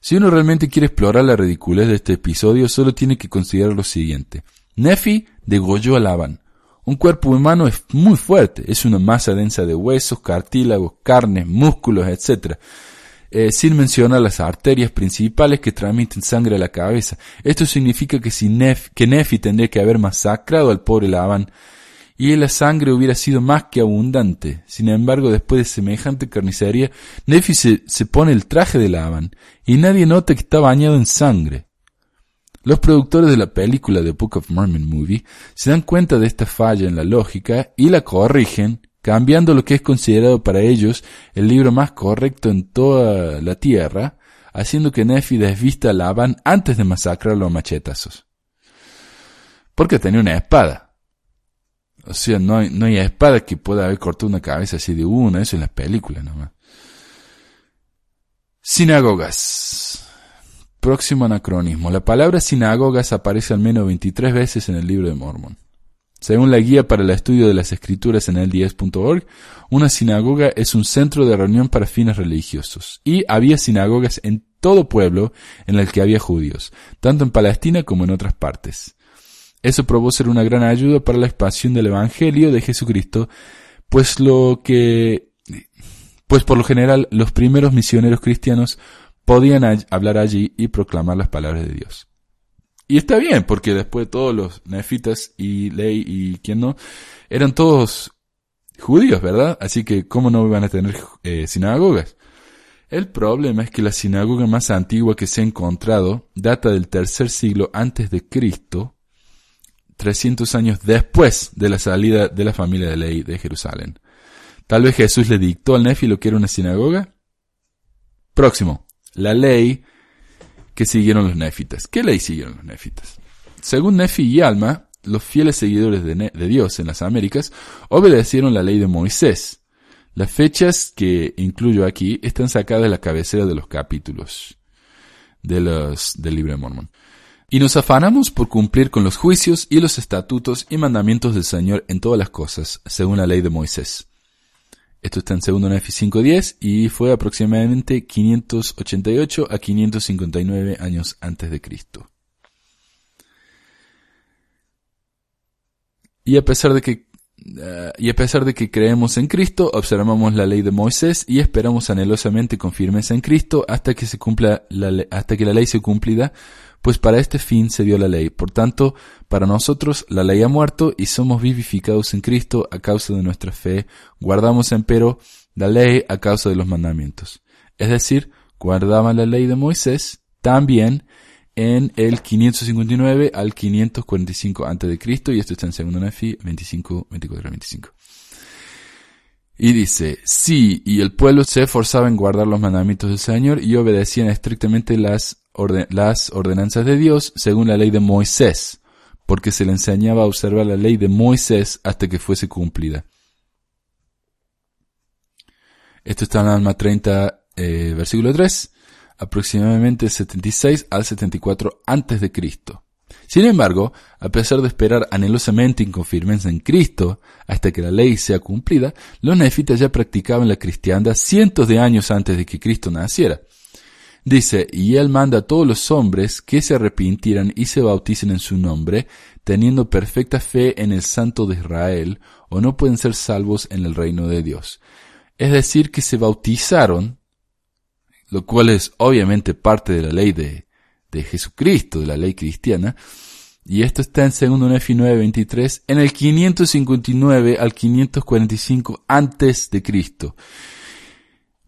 Si uno realmente quiere explorar la ridiculez de este episodio, solo tiene que considerar lo siguiente. Nefi degolló a Labán. Un cuerpo humano es muy fuerte, es una masa densa de huesos, cartílagos, carnes, músculos, etc. eh, sin mencionar las arterias principales que transmiten sangre a la cabeza. Esto significa que, si que Nefi tendría que haber masacrado al pobre Labán y la sangre hubiera sido más que abundante. Sin embargo, después de semejante carnicería, Nefi se, se pone el traje de Labán y nadie nota que está bañado en sangre. Los productores de la película The Book of Mormon Movie se dan cuenta de esta falla en la lógica y la corrigen, cambiando lo que es considerado para ellos el libro más correcto en toda la tierra, haciendo que Nefi desvista a Labán antes de masacrarlo a machetazos. Porque tenía una espada. O sea, no hay, no hay espada que pueda haber cortado una cabeza así de una, eso en las películas nomás. Sinagogas. Próximo anacronismo. La palabra sinagogas aparece al menos 23 veces en el libro de Mormon. Según la guía para el estudio de las escrituras en el 10.org, una sinagoga es un centro de reunión para fines religiosos. Y había sinagogas en todo pueblo en el que había judíos, tanto en Palestina como en otras partes. Eso probó ser una gran ayuda para la expansión del Evangelio de Jesucristo, pues lo que, pues por lo general los primeros misioneros cristianos podían hablar allí y proclamar las palabras de Dios. Y está bien, porque después todos los nefitas y ley y quien no, eran todos judíos, ¿verdad? Así que, ¿cómo no iban a tener eh, sinagogas? El problema es que la sinagoga más antigua que se ha encontrado data del tercer siglo antes de Cristo, 300 años después de la salida de la familia de ley de Jerusalén. Tal vez Jesús le dictó al Nefi lo que era una sinagoga. Próximo, la ley que los nefitas. ¿Qué ley siguieron los nefitas? Según Nefi y Alma, los fieles seguidores de, de Dios en las Américas obedecieron la ley de Moisés. Las fechas que incluyo aquí están sacadas de la cabecera de los capítulos de los, del libro Mormón. Y nos afanamos por cumplir con los juicios y los estatutos y mandamientos del Señor en todas las cosas, según la ley de Moisés. Esto está en 2 Nefi 5.10 y fue aproximadamente 588 a 559 años antes de Cristo. Y a pesar de que eh, y a pesar de que creemos en Cristo, observamos la ley de Moisés y esperamos anhelosamente con firmeza en Cristo hasta que se cumpla la, hasta que la ley se cumplida, pues para este fin se dio la ley. Por tanto, para nosotros la ley ha muerto y somos vivificados en Cristo a causa de nuestra fe. Guardamos empero la ley a causa de los mandamientos. Es decir, guardaban la ley de Moisés también en el 559 al 545 antes de Cristo y esto está en 2 Nefi 25, 24 25. Y dice, sí, y el pueblo se esforzaba en guardar los mandamientos del Señor y obedecían estrictamente las, las ordenanzas de Dios según la ley de Moisés, porque se le enseñaba a observar la ley de Moisés hasta que fuese cumplida. Esto está en Alma 30, eh, versículo 3 aproximadamente 76 al 74 antes de Cristo. Sin embargo, a pesar de esperar anhelosamente y con firmeza en Cristo hasta que la ley sea cumplida, los nefitas ya practicaban la cristiandad cientos de años antes de que Cristo naciera. Dice, y él manda a todos los hombres que se arrepintieran y se bauticen en su nombre, teniendo perfecta fe en el Santo de Israel, o no pueden ser salvos en el reino de Dios. Es decir, que se bautizaron lo cual es obviamente parte de la ley de, de Jesucristo, de la ley cristiana, y esto está en 2 Nefi 9:23, en el 559 al 545 antes de Cristo.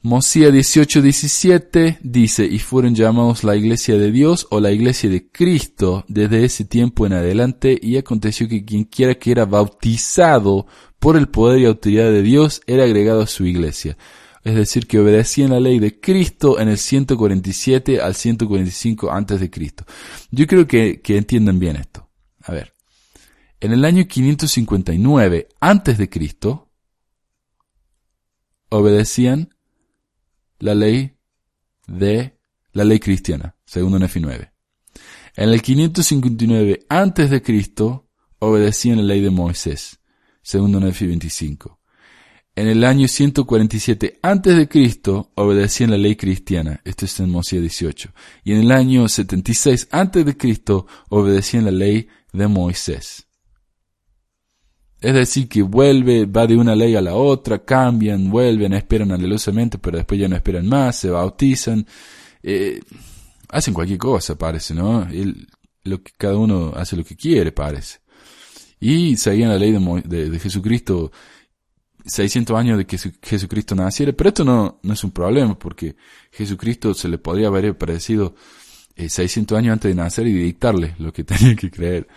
Mosía 18:17 dice, y fueron llamados la iglesia de Dios o la iglesia de Cristo desde ese tiempo en adelante, y aconteció que quien quiera que era bautizado por el poder y autoridad de Dios era agregado a su iglesia es decir, que obedecían la ley de Cristo en el 147 al 145 antes de Cristo. Yo creo que, que entiendan bien esto. A ver, en el año 559 antes de Cristo, obedecían la ley de la ley cristiana, segundo Nefi 9. En el 559 antes de Cristo, obedecían la ley de Moisés, segundo Nefi 25 en el año 147 antes de Cristo obedecían la ley cristiana, esto es en Mosía 18, y en el año 76 antes de Cristo obedecían la ley de Moisés. Es decir, que vuelve, va de una ley a la otra, cambian, vuelven, esperan alelosamente, pero después ya no esperan más, se bautizan, eh, hacen cualquier cosa, parece, ¿no? lo que cada uno hace lo que quiere, parece. Y seguían la ley de, de, Jesucristo 600 años de que Jesucristo naciera, pero esto no, es un problema, porque Jesucristo se le podría haber parecido 600 eh, años antes de nacer y dictarle lo que tenía que creer.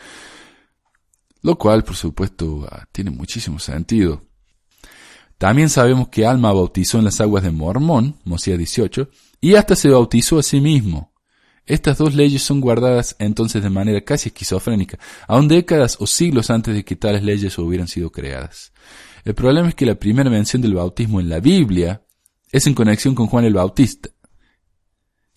Lo cual, por supuesto, ah, tiene muchísimo sentido. También sabemos que Alma bautizó en las aguas de Mormón, Mosía 18, y hasta se bautizó a sí mismo. Estas dos leyes son guardadas entonces de manera casi esquizofrénica, aun décadas o siglos antes de que tales leyes hubieran sido creadas. El problema es que la primera mención del bautismo en la Biblia es en conexión con Juan el Bautista.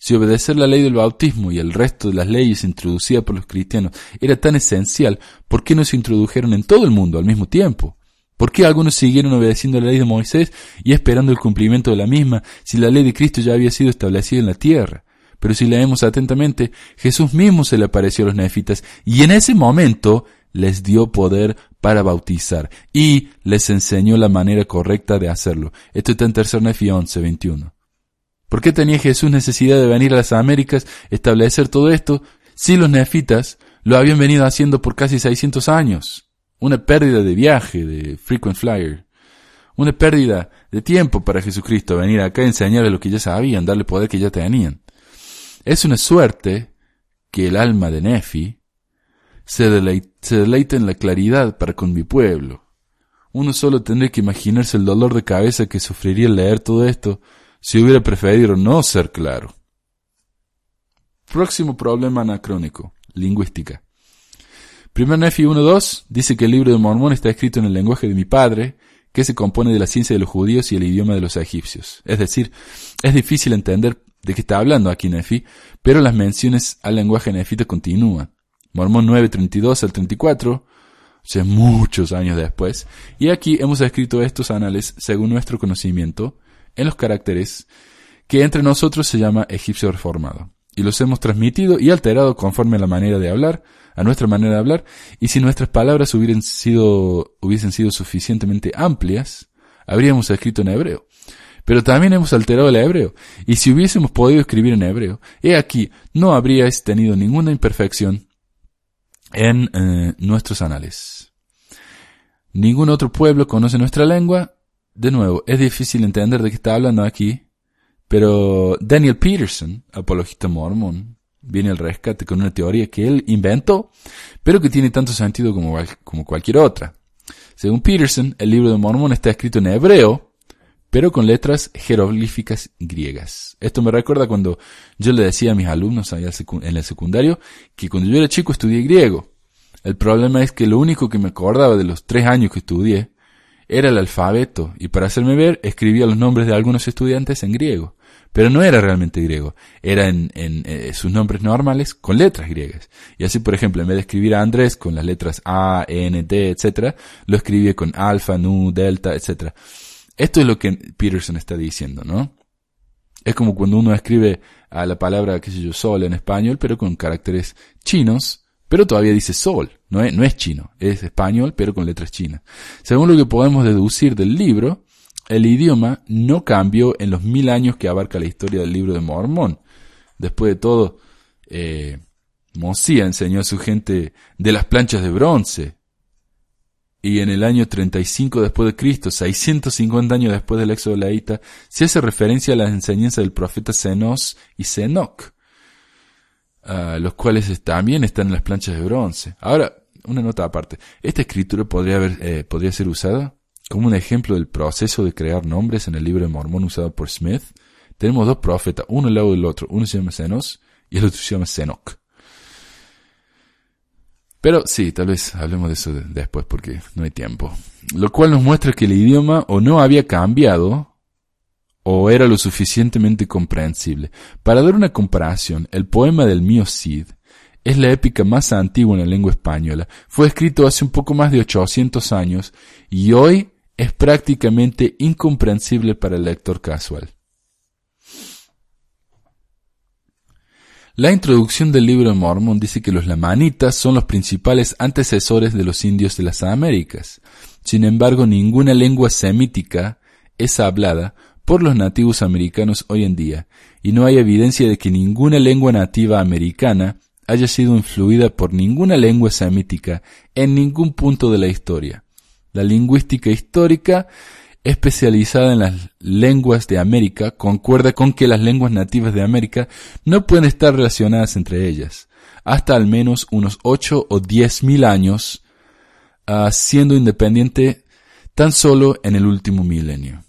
Si obedecer la ley del bautismo y el resto de las leyes introducidas por los cristianos era tan esencial, ¿por qué no se introdujeron en todo el mundo al mismo tiempo? ¿Por qué algunos siguieron obedeciendo la ley de Moisés y esperando el cumplimiento de la misma si la ley de Cristo ya había sido establecida en la tierra? Pero si leemos atentamente, Jesús mismo se le apareció a los nefitas y en ese momento les dio poder para bautizar y les enseñó la manera correcta de hacerlo. Esto está en tercer Nefi 11, 21. ¿Por qué tenía Jesús necesidad de venir a las Américas, establecer todo esto, si los nefitas lo habían venido haciendo por casi 600 años? Una pérdida de viaje, de frequent flyer. Una pérdida de tiempo para Jesucristo venir acá a enseñarles lo que ya sabían, darle poder que ya tenían. Es una suerte que el alma de Nefi se, deleite, en la claridad para con mi pueblo. Uno solo tendría que imaginarse el dolor de cabeza que sufriría al leer todo esto si hubiera preferido no ser claro. Próximo problema anacrónico, lingüística. Primer Nefi 1.2 dice que el libro de Mormón está escrito en el lenguaje de mi padre, que se compone de la ciencia de los judíos y el idioma de los egipcios. Es decir, es difícil entender de qué está hablando aquí Nefi, pero las menciones al lenguaje nefita continúan. Mormón 9.32 al 34, o sea, muchos años después, y aquí hemos escrito estos anales según nuestro conocimiento, en los caracteres que entre nosotros se llama egipcio reformado, y los hemos transmitido y alterado conforme a la manera de hablar, a nuestra manera de hablar, y si nuestras palabras hubieran sido, hubiesen sido suficientemente amplias, habríamos escrito en hebreo. Pero también hemos alterado el hebreo, y si hubiésemos podido escribir en hebreo, he aquí, no habríais tenido ninguna imperfección en eh, nuestros anales. Ningún otro pueblo conoce nuestra lengua. De nuevo, es difícil entender de qué está hablando aquí, pero Daniel Peterson, apologista mormón, viene al rescate con una teoría que él inventó, pero que tiene tanto sentido como, cualquier otra. Según Peterson, el libro de Mormón está escrito en hebreo, pero con letras jeroglíficas griegas. Esto me recuerda cuando yo le decía a mis alumnos en el secundario que cuando yo era chico estudié griego. El problema es que lo único que me acordaba de los tres años que estudié era el alfabeto, y para hacerme ver escribía los nombres de algunos estudiantes en griego. Pero no era realmente griego, era en, eh, sus nombres normales con letras griegas. Y así, por ejemplo, en vez de escribir a Andrés con las letras A, N, T, etc., lo escribía con alfa, nu, delta, etc. Esto es lo que Peterson está diciendo, ¿no? Es como cuando uno escribe a la palabra, qué sé yo, sol en español, pero con caracteres chinos, pero todavía dice sol, no es, no es chino, es español, pero con letras chinas. Según lo que podemos deducir del libro, el idioma no cambió en los mil años que abarca la historia del libro de Mormón. Después de todo, eh, Mosía enseñó a su gente de las planchas de bronce, y en el año 35 después de Cristo, 650 años después del éxodo laíta, se hace referencia a las enseñanzas del profeta Zenos y Zenoc, los cuales también están en las planchas de bronce. Ahora, una nota aparte. Esta escritura podría, haber, eh, podría ser usada como un ejemplo del proceso de crear nombres en el libro de Mormón usado por Smith. Tenemos dos profetas, uno al lado del otro. Uno se llama Zenos y el otro se llama Zenoc. Pero sí, tal vez hablemos de eso después porque no hay tiempo. Lo cual nos muestra que el idioma o no había cambiado o era lo suficientemente comprensible. Para dar una comparación, el poema del mío Cid es la épica más antigua en la lengua española. Fue escrito hace un poco más de 800 años y hoy es prácticamente incomprensible para el lector casual. La introducción del libro de Mormón dice que los lamanitas son los principales antecesores de los indios de las Américas. Sin embargo, ninguna lengua semítica es hablada por los nativos americanos hoy en día, y no hay evidencia de que ninguna lengua nativa americana haya sido influida por ninguna lengua semítica en ningún punto de la historia. La lingüística histórica especializada en las lenguas de América concuerda con que las lenguas nativas de América no pueden estar relacionadas entre ellas, hasta al menos unos 8 o 10 mil años, uh, siendo independiente tan solo en el último milenio.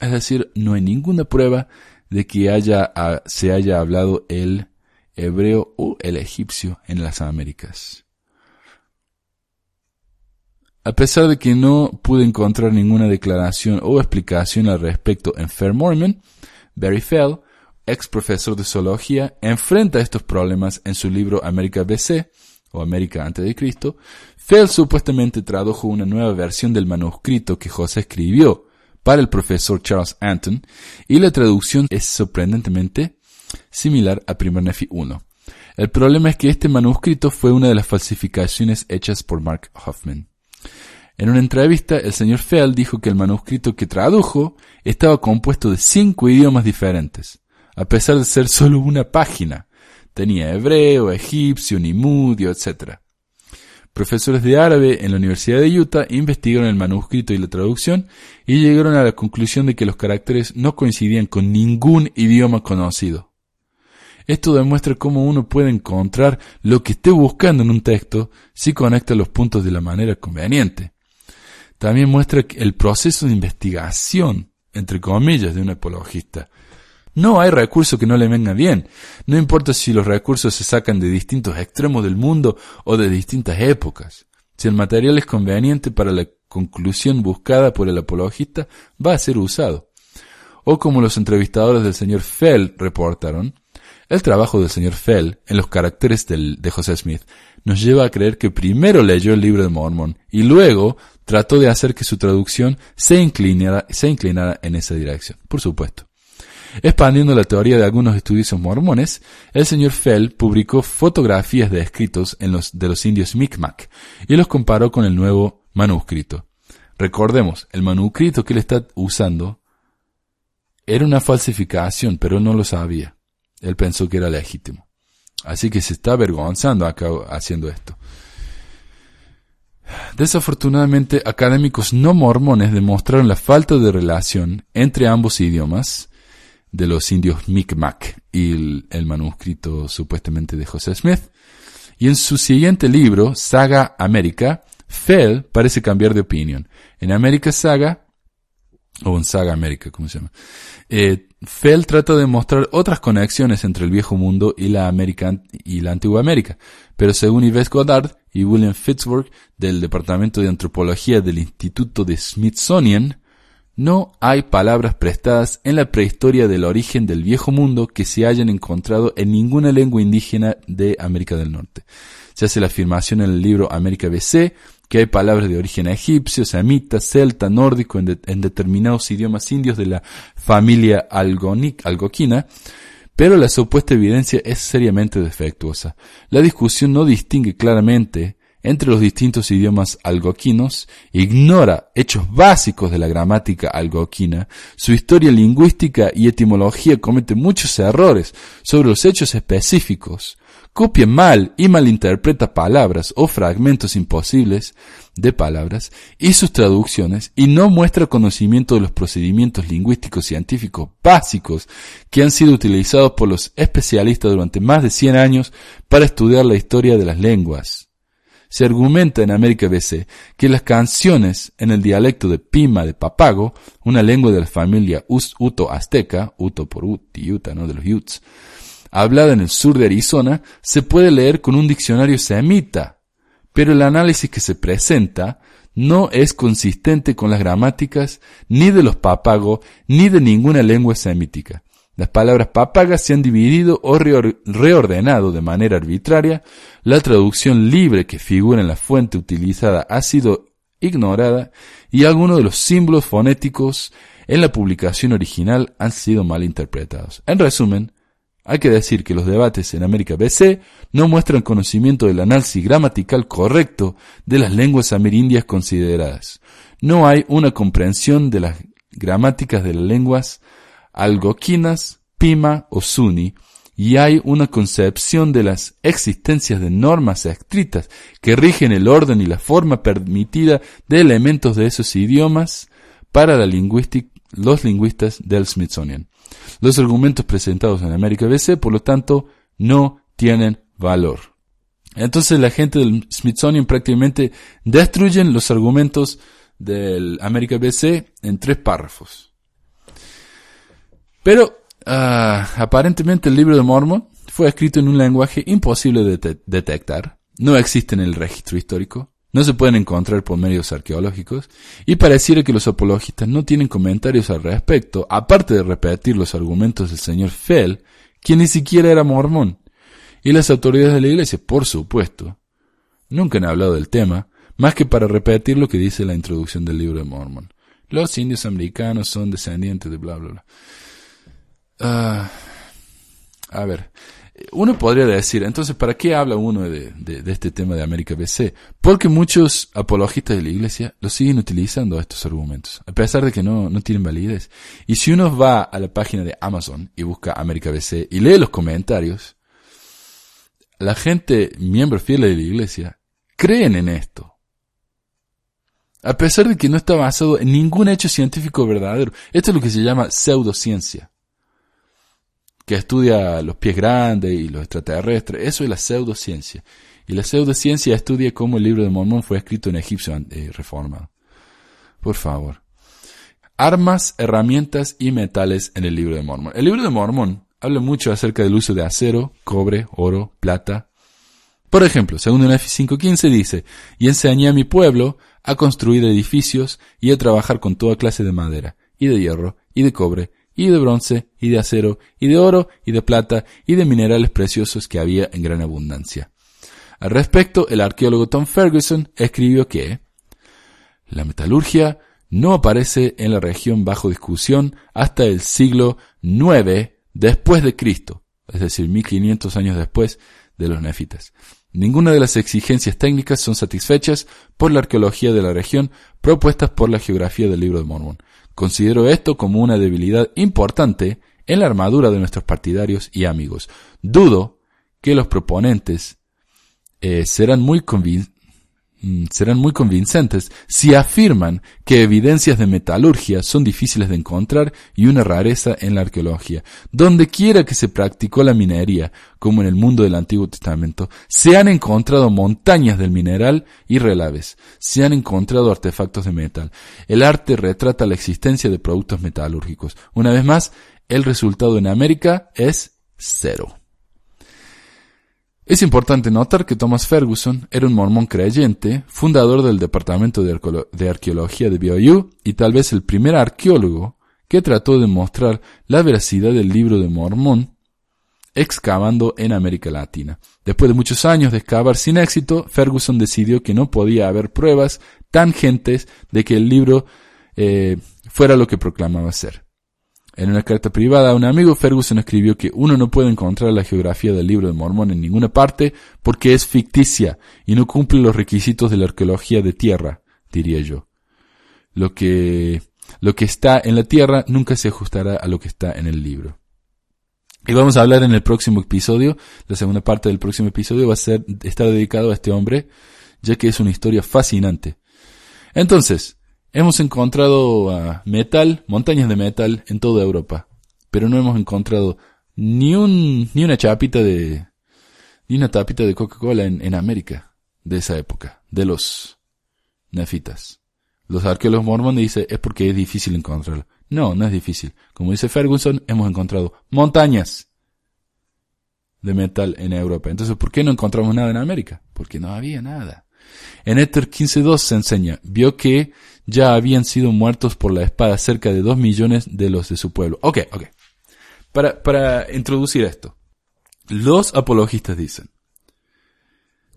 Es decir, no hay ninguna prueba de que haya, uh, se haya hablado el hebreo o el egipcio en las Américas. A pesar de que no pude encontrar ninguna declaración o explicación al respecto en Fair Mormon, Barry Fell, ex profesor de zoología, enfrenta estos problemas en su libro América BC, o América antes de Cristo. Fell supuestamente tradujo una nueva versión del manuscrito que José escribió para el profesor Charles Anton, y la traducción es sorprendentemente similar a Primer Nefi 1. El problema es que este manuscrito fue una de las falsificaciones hechas por Mark Hoffman. En una entrevista, el señor Fell dijo que el manuscrito que tradujo estaba compuesto de cinco idiomas diferentes, a pesar de ser solo una página. Tenía hebreo, egipcio, nimudio, etc. Profesores de árabe en la Universidad de Utah investigaron el manuscrito y la traducción y llegaron a la conclusión de que los caracteres no coincidían con ningún idioma conocido. Esto demuestra cómo uno puede encontrar lo que esté buscando en un texto si conecta los puntos de la manera conveniente también muestra el proceso de investigación, entre comillas, de un apologista. No hay recurso que no le venga bien, no importa si los recursos se sacan de distintos extremos del mundo o de distintas épocas. Si el material es conveniente para la conclusión buscada por el apologista, va a ser usado. O como los entrevistadores del señor Fell reportaron, el trabajo del señor Fell en los caracteres de José Smith nos lleva a creer que primero leyó el libro de Mormon y luego trató de hacer que su traducción se inclinara, se inclinara en esa dirección, por supuesto. Expandiendo la teoría de algunos estudiosos mormones, el señor Fell publicó fotografías de escritos en los, de los indios Micmac y los comparó con el nuevo manuscrito. Recordemos, el manuscrito que él está usando era una falsificación, pero no lo sabía. Él pensó que era legítimo. Así que se está avergonzando acá haciendo esto. Desafortunadamente, académicos no mormones demostraron la falta de relación entre ambos idiomas de los indios Micmac y el, manuscrito supuestamente de José Smith. Y en su siguiente libro, Saga América, Fell parece cambiar de opinión. En América Saga, o en Saga América, ¿cómo se llama? Eh, Fell trata de mostrar otras conexiones entre el viejo mundo y la América y la antigua América, pero según Yves Goddard y William Fitzburg del Departamento de Antropología del Instituto de Smithsonian, no hay palabras prestadas en la prehistoria del origen del viejo mundo que se hayan encontrado en ninguna lengua indígena de América del Norte. Se hace la afirmación en el libro América BC que hay palabras de origen egipcio, semita, celta, nórdico en, determinados idiomas indios de la familia algoquina, pero la supuesta evidencia es seriamente defectuosa. La discusión no distingue claramente entre los distintos idiomas algoquinos, ignora hechos básicos de la gramática algoquina, su historia lingüística y etimología comete muchos errores sobre los hechos específicos, copia mal y malinterpreta palabras o fragmentos imposibles de palabras y sus traducciones y no muestra conocimiento de los procedimientos lingüísticos científicos básicos que han sido utilizados por los especialistas durante más de 100 años para estudiar la historia de las lenguas. Se argumenta en América BC que las canciones en el dialecto de Pima de Papago, una lengua de la familia Uto-Azteca, Uto por Uti, Utah, ¿no? de los Utes, hablada en el sur de Arizona, se puede leer con un diccionario semita, pero el análisis que se presenta no es consistente con las gramáticas ni de los papagos ni de ninguna lengua semítica. Las palabras papagas se han dividido o reordenado de manera arbitraria, la traducción libre que figura en la fuente utilizada ha sido ignorada y algunos de los símbolos fonéticos en la publicación original han sido mal interpretados. En resumen, Hay que decir que los debates en América BC no muestran conocimiento del análisis gramatical correcto de las lenguas amerindias consideradas. No hay una comprensión de las gramáticas de las lenguas algoquinas, pima o suni, y hay una concepción de las existencias de normas escritas que rigen el orden y la forma permitida de elementos de esos idiomas para la los lingüistas del Smithsonian. Los argumentos presentados en América BC, por lo tanto, no tienen valor. Entonces la gente del Smithsonian prácticamente destruyen los argumentos del América BC en tres párrafos. Pero ah, aparentemente el libro de Mormon fue escrito en un lenguaje imposible de detectar. No existe en el registro histórico no se pueden encontrar por medios arqueológicos, y pareciera que los apologistas no tienen comentarios al respecto, aparte de repetir los argumentos del señor Fell, quien ni siquiera era mormón. Y las autoridades de la iglesia, por supuesto, nunca han hablado del tema, más que para repetir lo que dice la introducción del libro de Mormon. Los indios americanos son descendientes de bla bla bla. Ah, a ver, uno podría decir, entonces, ¿para qué habla uno de, este tema de América BC? Porque muchos apologistas de la iglesia lo siguen utilizando estos argumentos, a pesar de que no, no tienen validez. Y si uno va a la página de Amazon y busca América BC y lee los comentarios, la gente, miembro fiel de la iglesia, creen en esto. A pesar de que no está basado en ningún hecho científico verdadero. Esto es lo que se llama pseudociencia que estudia los pies grandes y los extraterrestres. Eso es la pseudociencia. Y la pseudociencia estudia cómo el libro de Mormón fue escrito en Egipcio eh, reformado. Por favor. Armas, herramientas y metales en el libro de Mormón. El libro de Mormón habla mucho acerca del uso de acero, cobre, oro, plata. Por ejemplo, según el F515 dice, y enseñé a mi pueblo a construir edificios y a trabajar con toda clase de madera, y de hierro, y de cobre, y de bronce, y de acero, y de oro, y de plata, y de minerales preciosos que había en gran abundancia. Al respecto, el arqueólogo Tom Ferguson escribió que la metalurgia no aparece en la región bajo discusión hasta el siglo IX después de Cristo, es decir, 1500 años después de los nefitas. Ninguna de las exigencias técnicas son satisfechas por la arqueología de la región propuestas por la geografía del libro de Mormón. Considero esto como una debilidad importante en la armadura de nuestros partidarios y amigos. Dudo que los proponentes eh, serán muy convincentes serán muy convincentes si afirman que evidencias de metalurgia son difíciles de encontrar y una rareza en la arqueología. Donde quiera que se practicó la minería, como en el mundo del Antiguo Testamento, se han encontrado montañas del mineral y relaves. Se han encontrado artefactos de metal. El arte retrata la existencia de productos metalúrgicos. Una vez más, el resultado en América es cero. Es importante notar que Thomas Ferguson era un mormón creyente, fundador del Departamento de, Arqueología de BYU y tal vez el primer arqueólogo que trató de mostrar la veracidad del libro de Mormón excavando en América Latina. Después de muchos años de excavar sin éxito, Ferguson decidió que no podía haber pruebas tangentes de que el libro eh, fuera lo que proclamaba ser. En una carta privada a un amigo, Ferguson escribió que uno no puede encontrar la geografía del libro de Mormón en ninguna parte porque es ficticia y no cumple los requisitos de la arqueología de tierra, diría yo. Lo que, lo que está en la tierra nunca se ajustará a lo que está en el libro. Y vamos a hablar en el próximo episodio, la segunda parte del próximo episodio va a ser, estar dedicado a este hombre, ya que es una historia fascinante. Entonces, Hemos encontrado ah, metal, montañas de metal en toda Europa, pero no hemos encontrado ni un, ni una chapita de, ni una tapita de Coca-Cola en, América de esa época, de los nefitas. Los arqueólogos mormones dicen es porque es difícil encontrarlo. No, no es difícil. Como dice Ferguson, hemos encontrado montañas de metal en Europa. Entonces, ¿por qué no encontramos nada en América? Porque no había nada. En Éter 15.2 se enseña, vio que ya habían sido muertos por la espada cerca de dos millones de los de su pueblo. Ok, ok. Para, para introducir esto, los apologistas dicen,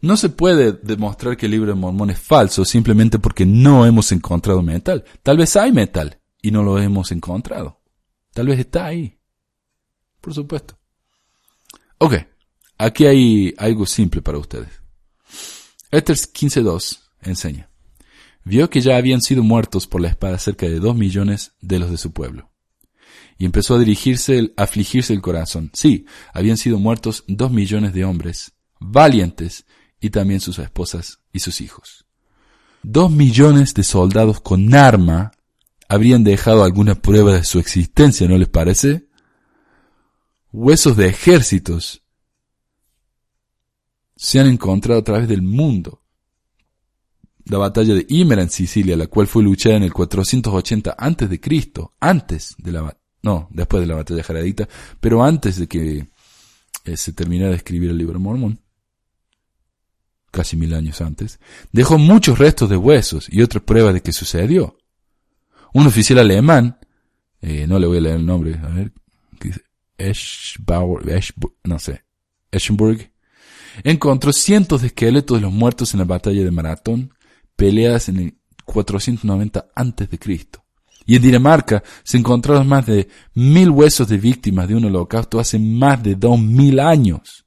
no se puede demostrar que el libro de Mormón es falso simplemente porque no hemos encontrado metal. Tal vez hay metal y no lo hemos encontrado. Tal vez está ahí. Por supuesto. Ok, aquí hay algo simple para ustedes. Esther 15.2 enseña. Vio que ya habían sido muertos por la espada cerca de dos millones de los de su pueblo. Y empezó a dirigirse, a afligirse el corazón. Sí, habían sido muertos dos millones de hombres, valientes, y también sus esposas y sus hijos. Dos millones de soldados con arma habrían dejado alguna prueba de su existencia, ¿no les parece? Huesos de ejércitos se han encontrado a través del mundo. La batalla de Imera en Sicilia, la cual fue luchada en el 480 antes de Cristo, antes de la no, después de la batalla jaradita, pero antes de que eh, se terminara de escribir el libro Mormón, casi mil años antes, dejó muchos restos de huesos y otras pruebas de que sucedió. Un oficial alemán, eh, no le voy a leer el nombre, a ver, Eschbauer, no sé, Eschenburg, encontró cientos de esqueletos de los muertos en la batalla de Maratón, peleadas en el 490 antes de Cristo. Y en Dinamarca se encontraron más de mil huesos de víctimas de un holocausto hace más de dos mil años.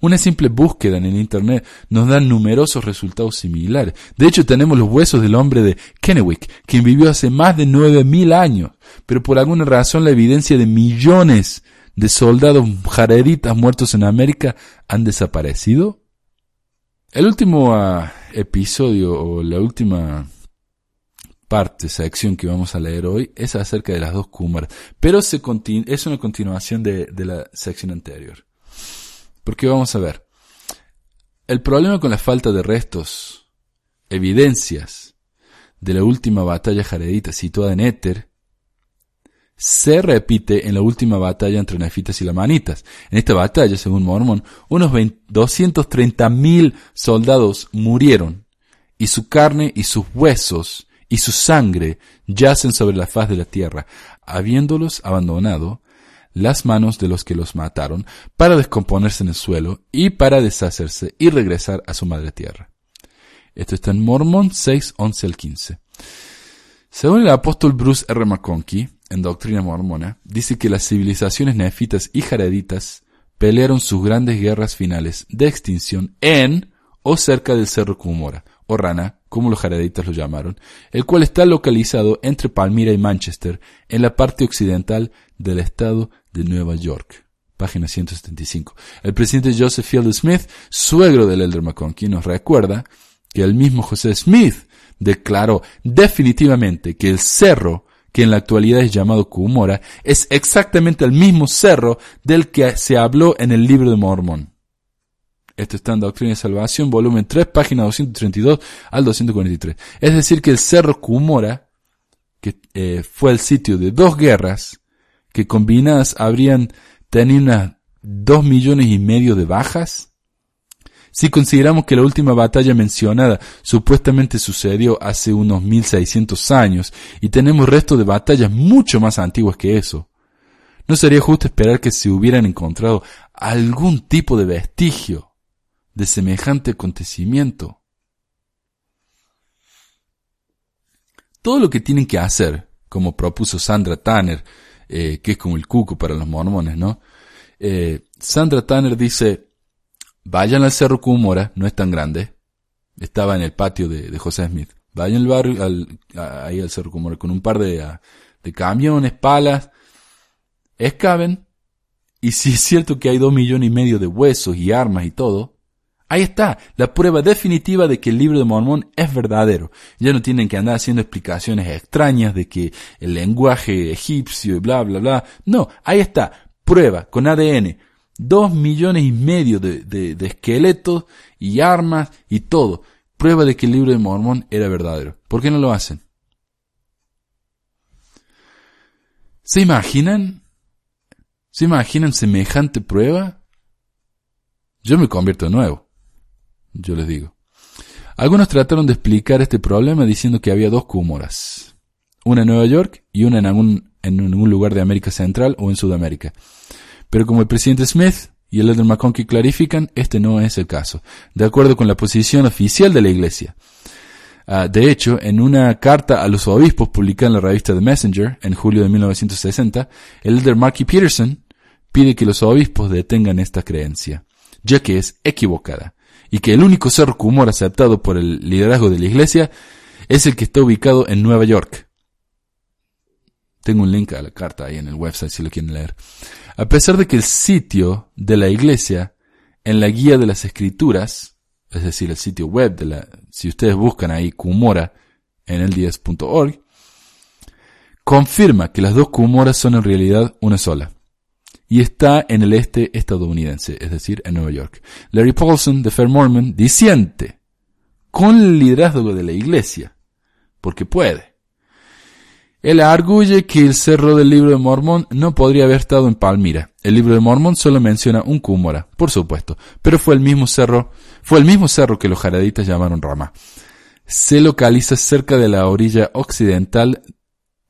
Una simple búsqueda en el Internet nos da numerosos resultados similares. De hecho, tenemos los huesos del hombre de Kennewick, quien vivió hace más de nueve mil años, pero por alguna razón la evidencia de millones de soldados jareditas muertos en América han desaparecido. El último ah, episodio o la última parte, sección que vamos a leer hoy es acerca de las dos Kumar, pero se es una continuación de la sección anterior. Porque vamos a ver, el problema con la falta de restos, evidencias de la última batalla jaredita situada en Éter, se repite en la última batalla entre nefitas y lamanitas. En esta batalla, según Mormon, unos 230.000 soldados murieron, y su carne y sus huesos y su sangre yacen sobre la faz de la tierra, habiéndolos abandonado las manos de los que los mataron para descomponerse en el suelo y para deshacerse y regresar a su madre tierra. Esto está en Mormon 6, 11 al 15. Según el apóstol Bruce R. McConkie, en Doctrina Mormona, dice que las civilizaciones nefitas y jareditas pelearon sus grandes guerras finales de extinción en o cerca del Cerro Cumora, o Rana, como los jareditas lo llamaron, el cual está localizado entre Palmira y Manchester, en la parte occidental del estado de Nueva York. Página 175. El presidente Joseph Field Smith, suegro del Elder McConkie, nos recuerda que el mismo José Smith declaró definitivamente que el cerro que en la actualidad es llamado Cumora, es exactamente el mismo cerro del que se habló en el libro de Mormón. Esto está en Doctrina de Salvación, volumen 3, página 232 al 243. Es decir, que el cerro Cumora, que eh, fue el sitio de dos guerras, que combinadas habrían tenido dos millones y medio de bajas? Si consideramos que la última batalla mencionada supuestamente sucedió hace unos 1600 años y tenemos restos de batallas mucho más antiguas que eso, ¿no sería justo esperar que se hubieran encontrado algún tipo de vestigio de semejante acontecimiento? Todo lo que tienen que hacer, como propuso Sandra Tanner eh, que es como el cuco para los mormones, ¿no? Eh, Sandra Tanner dice, vayan al Cerro Cumora, no es tan grande, estaba en el patio de, José Smith, vayan al barrio, al, ahí al Cerro Cumora con un par de, de camiones, palas, excaven, y si es cierto que hay dos millones y medio de huesos y armas y todo, Ahí está, la prueba definitiva de que el libro de Mormón es verdadero. Ya no tienen que andar haciendo explicaciones extrañas de que el lenguaje egipcio y bla, bla, bla. No, ahí está, prueba con ADN. Dos millones y medio de, esqueletos y armas y todo. Prueba de que el libro de Mormón era verdadero. ¿Por qué no lo hacen? ¿Se imaginan? ¿Se imaginan semejante prueba? Yo me convierto de nuevo yo les digo. Algunos trataron de explicar este problema diciendo que había dos Cúmoras, una en Nueva York y una en algún, en algún lugar de América Central o en Sudamérica. Pero como el presidente Smith y el elder McConkie clarifican, este no es el caso, de acuerdo con la posición oficial de la Iglesia. Ah, de hecho, en una carta a los obispos publicada en la revista The Messenger en julio de 1960, el elder Marky Peterson pide que los obispos detengan esta creencia, ya que es equivocada, y que el único cerro Cumora aceptado por el liderazgo de la iglesia es el que está ubicado en Nueva York. Tengo un link a la carta ahí en el website si lo quieren leer. A pesar de que el sitio de la iglesia en la guía de las escrituras, es decir, el sitio web de la, si ustedes buscan ahí Cumora en el 10.org, confirma que las dos Cumoras son en realidad una sola. Y está en el este estadounidense, es decir, en Nueva York. Larry Paulson de Fair Mormon disiente con el liderazgo de la iglesia, porque puede. Él arguye que el cerro del libro de Mormón no podría haber estado en Palmira. El libro de Mormón solo menciona un Cumora, por supuesto, pero fue el mismo cerro, fue el mismo cerro que los jaraditas llamaron Rama. Se localiza cerca de la orilla occidental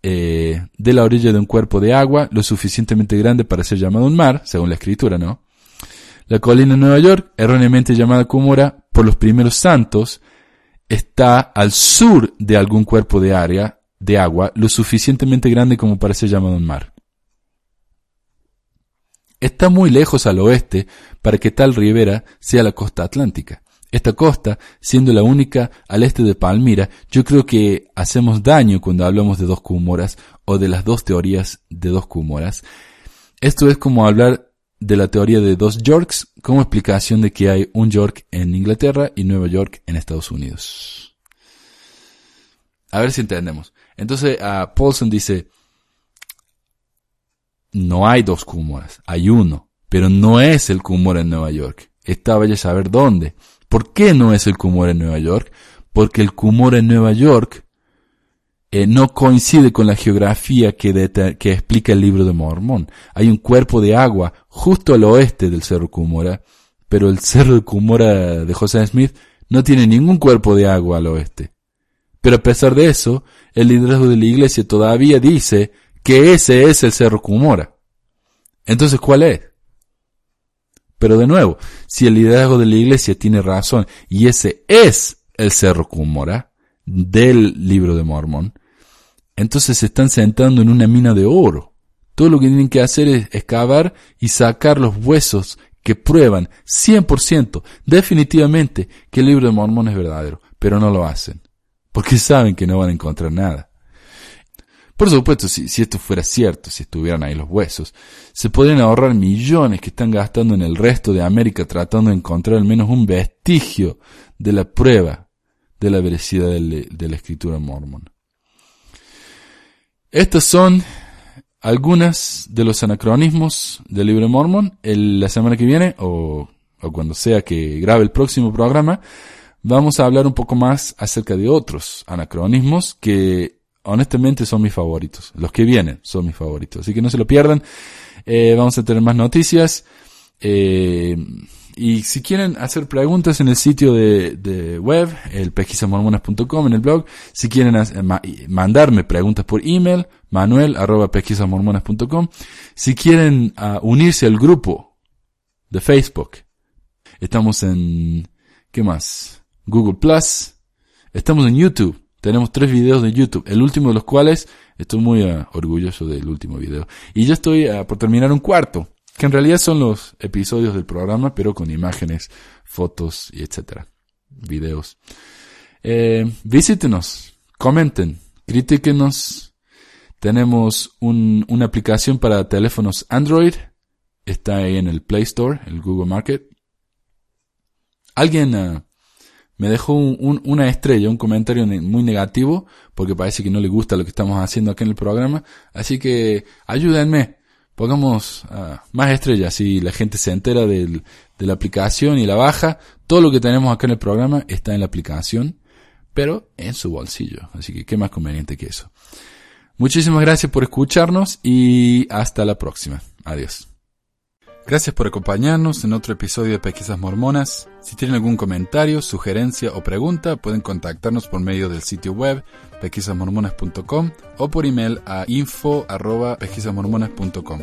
eh, de la orilla de un cuerpo de agua lo suficientemente grande para ser llamado un mar, según la escritura, ¿no? La colina de Nueva York, erróneamente llamada Cumora por los primeros santos, está al sur de algún cuerpo de área de agua lo suficientemente grande como para ser llamado un mar. Está muy lejos al oeste para que tal ribera sea la costa atlántica. Esta costa, siendo la única al este de Palmira, yo creo que hacemos daño cuando hablamos de dos Cumoras o de las dos teorías de dos Cumoras. Esto es como hablar de la teoría de dos Yorks como explicación de que hay un York en Inglaterra y Nueva York en Estados Unidos. A ver si entendemos. Entonces, a Paulson dice, no hay dos Cumoras, hay uno, pero no es el Cumora en Nueva York. Esta vaya a saber dónde. ¿Por qué no es el Cumora en Nueva York? Porque el Cumora en Nueva York eh, no coincide con la geografía que, explica el libro de Mormón. Hay un cuerpo de agua justo al oeste del Cerro Cumora, pero el Cerro de de José Smith no tiene ningún cuerpo de agua al oeste. Pero a pesar de eso, el liderazgo de la iglesia todavía dice que ese es el Cerro Cumora. Entonces, ¿cuál es? Pero de nuevo, si el liderazgo de la iglesia tiene razón y ese es el Cerro Cumora del libro de Mormón, entonces se están sentando en una mina de oro. Todo lo que tienen que hacer es excavar y sacar los huesos que prueban 100% definitivamente que el libro de Mormón es verdadero, pero no lo hacen, porque saben que no van a encontrar nada. Por supuesto, si, esto fuera cierto, si estuvieran ahí los huesos, se podrían ahorrar millones que están gastando en el resto de América tratando de encontrar al menos un vestigio de la prueba de la veracidad de la escritura mormon. Estos son algunas de los anacronismos del libro de Mormon. la semana que viene, o cuando sea que grabe el próximo programa, vamos a hablar un poco más acerca de otros anacronismos que honestamente son mis favoritos. Los que vienen son mis favoritos. Así que no se lo pierdan. Eh, vamos a tener más noticias. Eh, y si quieren hacer preguntas en el sitio de, web, el pesquisamormonas.com, en el blog, si quieren mandarme preguntas por email, manuel pesquisasmormonas.com, si quieren uh, unirse al grupo de Facebook, estamos en, ¿qué más? Google Plus, estamos en YouTube, tenemos tres videos de YouTube, el último de los cuales estoy muy uh, orgulloso del último video. Y ya estoy uh, por terminar un cuarto, que en realidad son los episodios del programa, pero con imágenes, fotos y etcétera, videos. Eh, visítenos, comenten, critíquenos. Tenemos un, una aplicación para teléfonos Android. Está ahí en el Play Store, el Google Market. Alguien uh, me dejó un, una estrella, un comentario muy negativo, porque parece que no le gusta lo que estamos haciendo aquí en el programa. Así que ayúdenme, pongamos ah, más estrellas y la gente se entera de la aplicación y la baja. Todo lo que tenemos acá en el programa está en la aplicación, pero en su bolsillo. Así que qué más conveniente que eso. Muchísimas gracias por escucharnos y hasta la próxima. Adiós. Gracias por acompañarnos en otro episodio de Pesquisas Mormonas. Si tienen algún comentario, sugerencia o pregunta, pueden contactarnos por medio del sitio web pesquisasmormonas.com o por email a info.pesquisasmormonas.com.